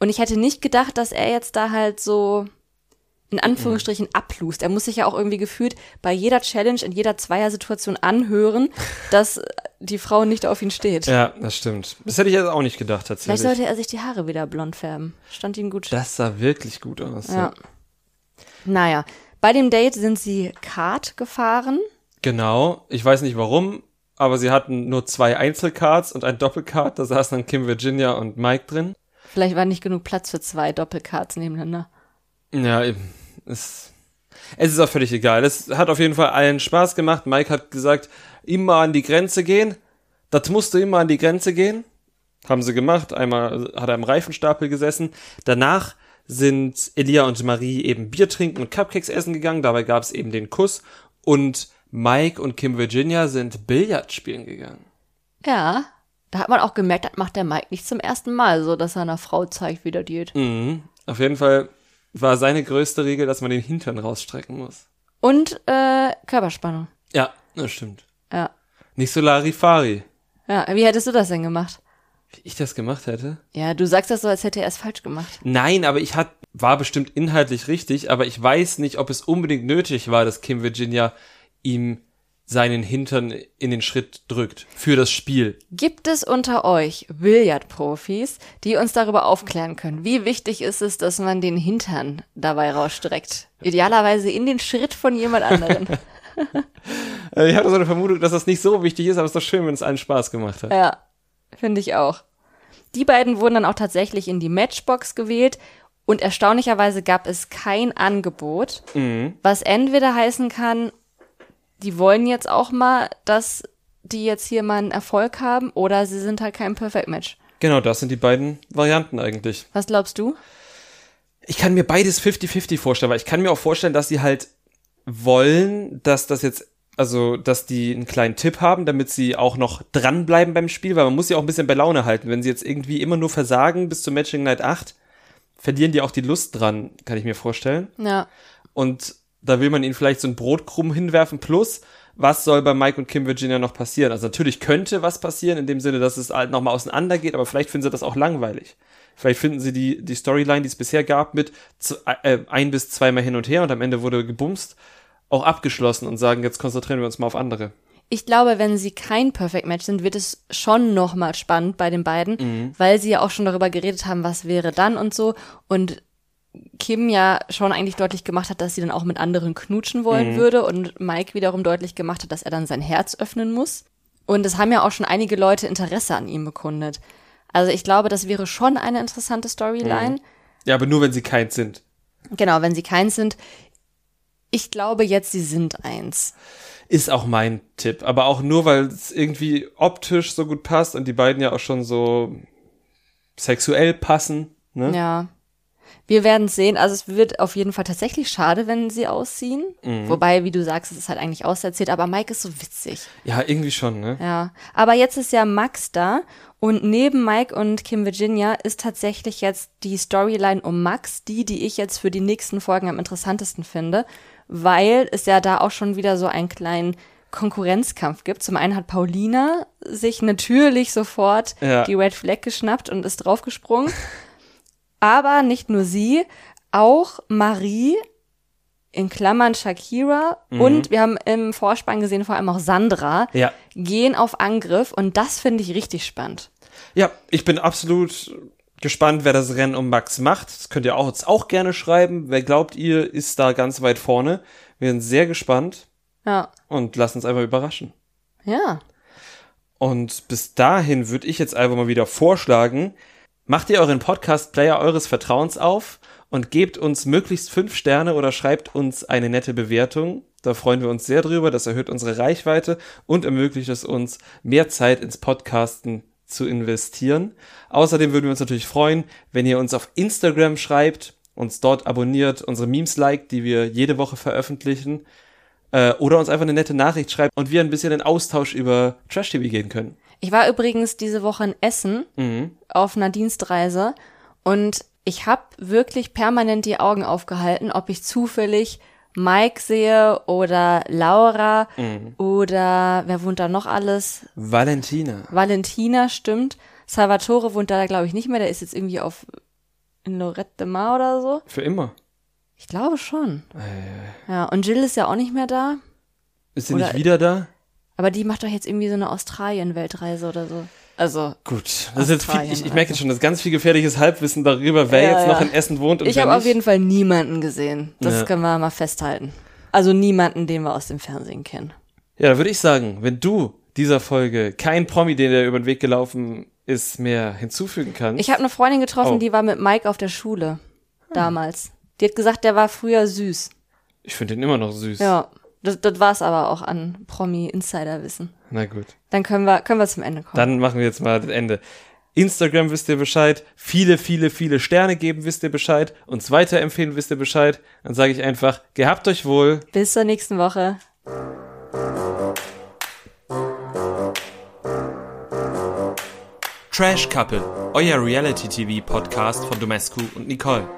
Und ich hätte nicht gedacht, dass er jetzt da halt so in Anführungsstrichen ablust. Er muss sich ja auch irgendwie gefühlt bei jeder Challenge, in jeder Zweiersituation anhören, dass die Frau nicht auf ihn steht. Ja, das stimmt. Das hätte ich jetzt auch nicht gedacht, Vielleicht tatsächlich. sollte er sich die Haare wieder blond färben. Stand ihm gut. Das sah wirklich gut aus. ja. Naja, bei dem Date sind sie Kart gefahren. Genau. Ich weiß nicht warum, aber sie hatten nur zwei Einzelcards und ein Doppelcard. Da saßen dann Kim Virginia und Mike drin. Vielleicht war nicht genug Platz für zwei Doppelkarts nebeneinander. Ja, eben. Es, es ist auch völlig egal. Es hat auf jeden Fall allen Spaß gemacht. Mike hat gesagt, immer an die Grenze gehen. Das musst du immer an die Grenze gehen. Haben sie gemacht. Einmal hat er im Reifenstapel gesessen. Danach sind Elia und Marie eben Bier trinken und Cupcakes essen gegangen. Dabei gab es eben den Kuss. Und Mike und Kim Virginia sind Billard spielen gegangen. Ja, da hat man auch gemerkt, das macht der Mike nicht zum ersten Mal so, dass er einer Frau zeigt, wie das geht. Mhm. Auf jeden Fall war seine größte Regel, dass man den Hintern rausstrecken muss. Und äh, Körperspannung. Ja, das stimmt. Ja. Nicht so Larifari. Ja, wie hättest du das denn gemacht? Wie ich das gemacht hätte? Ja, du sagst das so, als hätte er es falsch gemacht. Nein, aber ich hat, war bestimmt inhaltlich richtig, aber ich weiß nicht, ob es unbedingt nötig war, dass Kim Virginia ihm seinen Hintern in den Schritt drückt. Für das Spiel. Gibt es unter euch Billardprofis, die uns darüber aufklären können? Wie wichtig ist es, dass man den Hintern dabei rausstreckt? Idealerweise in den Schritt von jemand anderen. Äh, Ich hatte so eine Vermutung, dass das nicht so wichtig ist, aber es ist doch schön, wenn es allen Spaß gemacht hat. ja, finde ich auch. Die beiden wurden dann auch tatsächlich in die Matchbox gewählt und erstaunlicherweise gab es kein Angebot, was entweder heißen kann, die wollen jetzt auch mal, dass die jetzt hier mal einen Erfolg haben oder sie sind halt kein Perfect Match. Genau, das sind die beiden Varianten eigentlich. Was glaubst du? Ich kann mir beides 50-50 vorstellen, weil ich kann mir auch vorstellen, dass sie halt wollen, dass das jetzt, also, dass die einen kleinen Tipp haben, damit sie auch noch dranbleiben beim Spiel, weil man muss sie auch ein bisschen bei Laune halten. Wenn sie jetzt irgendwie immer nur versagen bis zum Matching Night 8, verlieren die auch die Lust dran, kann ich mir vorstellen. Ja. Und da will man ihnen vielleicht so ein Brotkrumm hinwerfen. Plus, was soll bei Mike und Kim Virginia noch passieren? Also natürlich könnte was passieren, in dem Sinne, dass es halt nochmal auseinander geht, aber vielleicht finden sie das auch langweilig. Vielleicht finden sie die, die Storyline, die es bisher gab, mit z- äh, ein bis zweimal hin und her und am Ende wurde gebumst, auch abgeschlossen und sagen, jetzt konzentrieren wir uns mal auf andere. Ich glaube, wenn sie kein Perfect Match sind, wird es schon nochmal spannend bei den beiden, weil sie ja auch schon darüber geredet haben, was wäre dann und so. Und Kim ja schon eigentlich deutlich gemacht hat, dass sie dann auch mit anderen knutschen wollen würde und Mike wiederum deutlich gemacht hat, dass er dann sein Herz öffnen muss. Und es haben ja auch schon einige Leute Interesse an ihm bekundet. Also ich glaube, das wäre schon eine interessante Storyline. Ja, aber nur wenn sie keins sind. Genau, wenn sie keins sind. Ich glaube jetzt, sie sind eins. Ist auch mein Tipp. Aber auch nur, weil es irgendwie optisch so gut passt und die beiden ja auch schon so sexuell passen. Ne? Ja. Wir werden sehen. Also es wird auf jeden Fall tatsächlich schade, wenn sie ausziehen. Wobei, wie du sagst, es ist halt eigentlich auserzählt, aber Mike ist so witzig. Ja, irgendwie schon, ne? Ja. Aber jetzt ist ja Max da und neben Mike und Kim Virginia ist tatsächlich jetzt die Storyline um Max, die, die ich jetzt für die nächsten Folgen am interessantesten finde, weil es ja da auch schon wieder so einen kleinen Konkurrenzkampf gibt. Zum einen hat Paulina sich natürlich sofort Ja. die Red Flag geschnappt und ist draufgesprungen. Aber nicht nur sie, auch Marie in Klammern Shakira und wir haben im Vorspann gesehen vor allem auch Sandra Ja. gehen auf Angriff und das finde ich richtig spannend. Ja, ich bin absolut gespannt, wer das Rennen um Max macht. Das könnt ihr auch, uns auch gerne schreiben. Wer glaubt ihr, ist da ganz weit vorne? Wir sind sehr gespannt Ja. und lasst uns einfach überraschen. Ja. Und bis dahin würde ich jetzt einfach mal wieder vorschlagen, macht ihr euren Podcast-Player eures Vertrauens auf und gebt uns möglichst fünf Sterne oder schreibt uns eine nette Bewertung. Da freuen wir uns sehr drüber. Das erhöht unsere Reichweite und ermöglicht es uns, mehr Zeit ins Podcasten zu investieren. Außerdem würden wir uns natürlich freuen, wenn ihr uns auf Instagram schreibt, uns dort abonniert, unsere Memes liked, die wir jede Woche veröffentlichen, äh, oder uns einfach eine nette Nachricht schreibt und wir ein bisschen in Austausch über Trash TV gehen können. Ich war übrigens diese Woche in Essen Mhm. auf einer Dienstreise und ich habe wirklich permanent die Augen aufgehalten, ob ich zufällig Mike sehe oder Laura Mhm. oder wer wohnt da noch alles? Valentina. Valentina stimmt. Salvatore wohnt da, glaube ich, nicht mehr. Der ist jetzt irgendwie auf in Lorette de Mar oder so. Für immer. Ich glaube schon. Ja, und Jill ist ja auch nicht mehr da. Ist sie Oder- nicht wieder da? Aber die macht doch jetzt irgendwie so eine Australien-Weltreise oder so. Also, Gut. Das ist jetzt viel, ich, ich merke jetzt schon, das ist ganz viel gefährliches Halbwissen darüber, wer Ja, jetzt noch ja. in Essen wohnt und ich habe auf jeden Fall niemanden gesehen. Das Ja. können wir mal festhalten. Also niemanden, den wir aus dem Fernsehen kennen. Ja, da würde ich sagen, wenn du dieser Folge kein Promi, den der über den Weg gelaufen ist, mehr hinzufügen kannst. Ich habe eine Freundin getroffen, Oh. die war mit Mike auf der Schule. Damals. Die hat gesagt, der war früher süß. ich finde den immer noch süß. Ja. Das, das war's aber auch an Promi-Insider-Wissen. Na gut. Dann können wir, können wir zum Ende kommen. Dann machen wir jetzt mal das Ende. Instagram wisst ihr Bescheid, viele, viele, viele Sterne geben, wisst ihr Bescheid, uns weiterempfehlen, wisst ihr Bescheid. Dann sage ich einfach, gehabt euch wohl. Bis zur nächsten Woche. Trash Couple, euer Reality TV Podcast von Domescu und Nicole.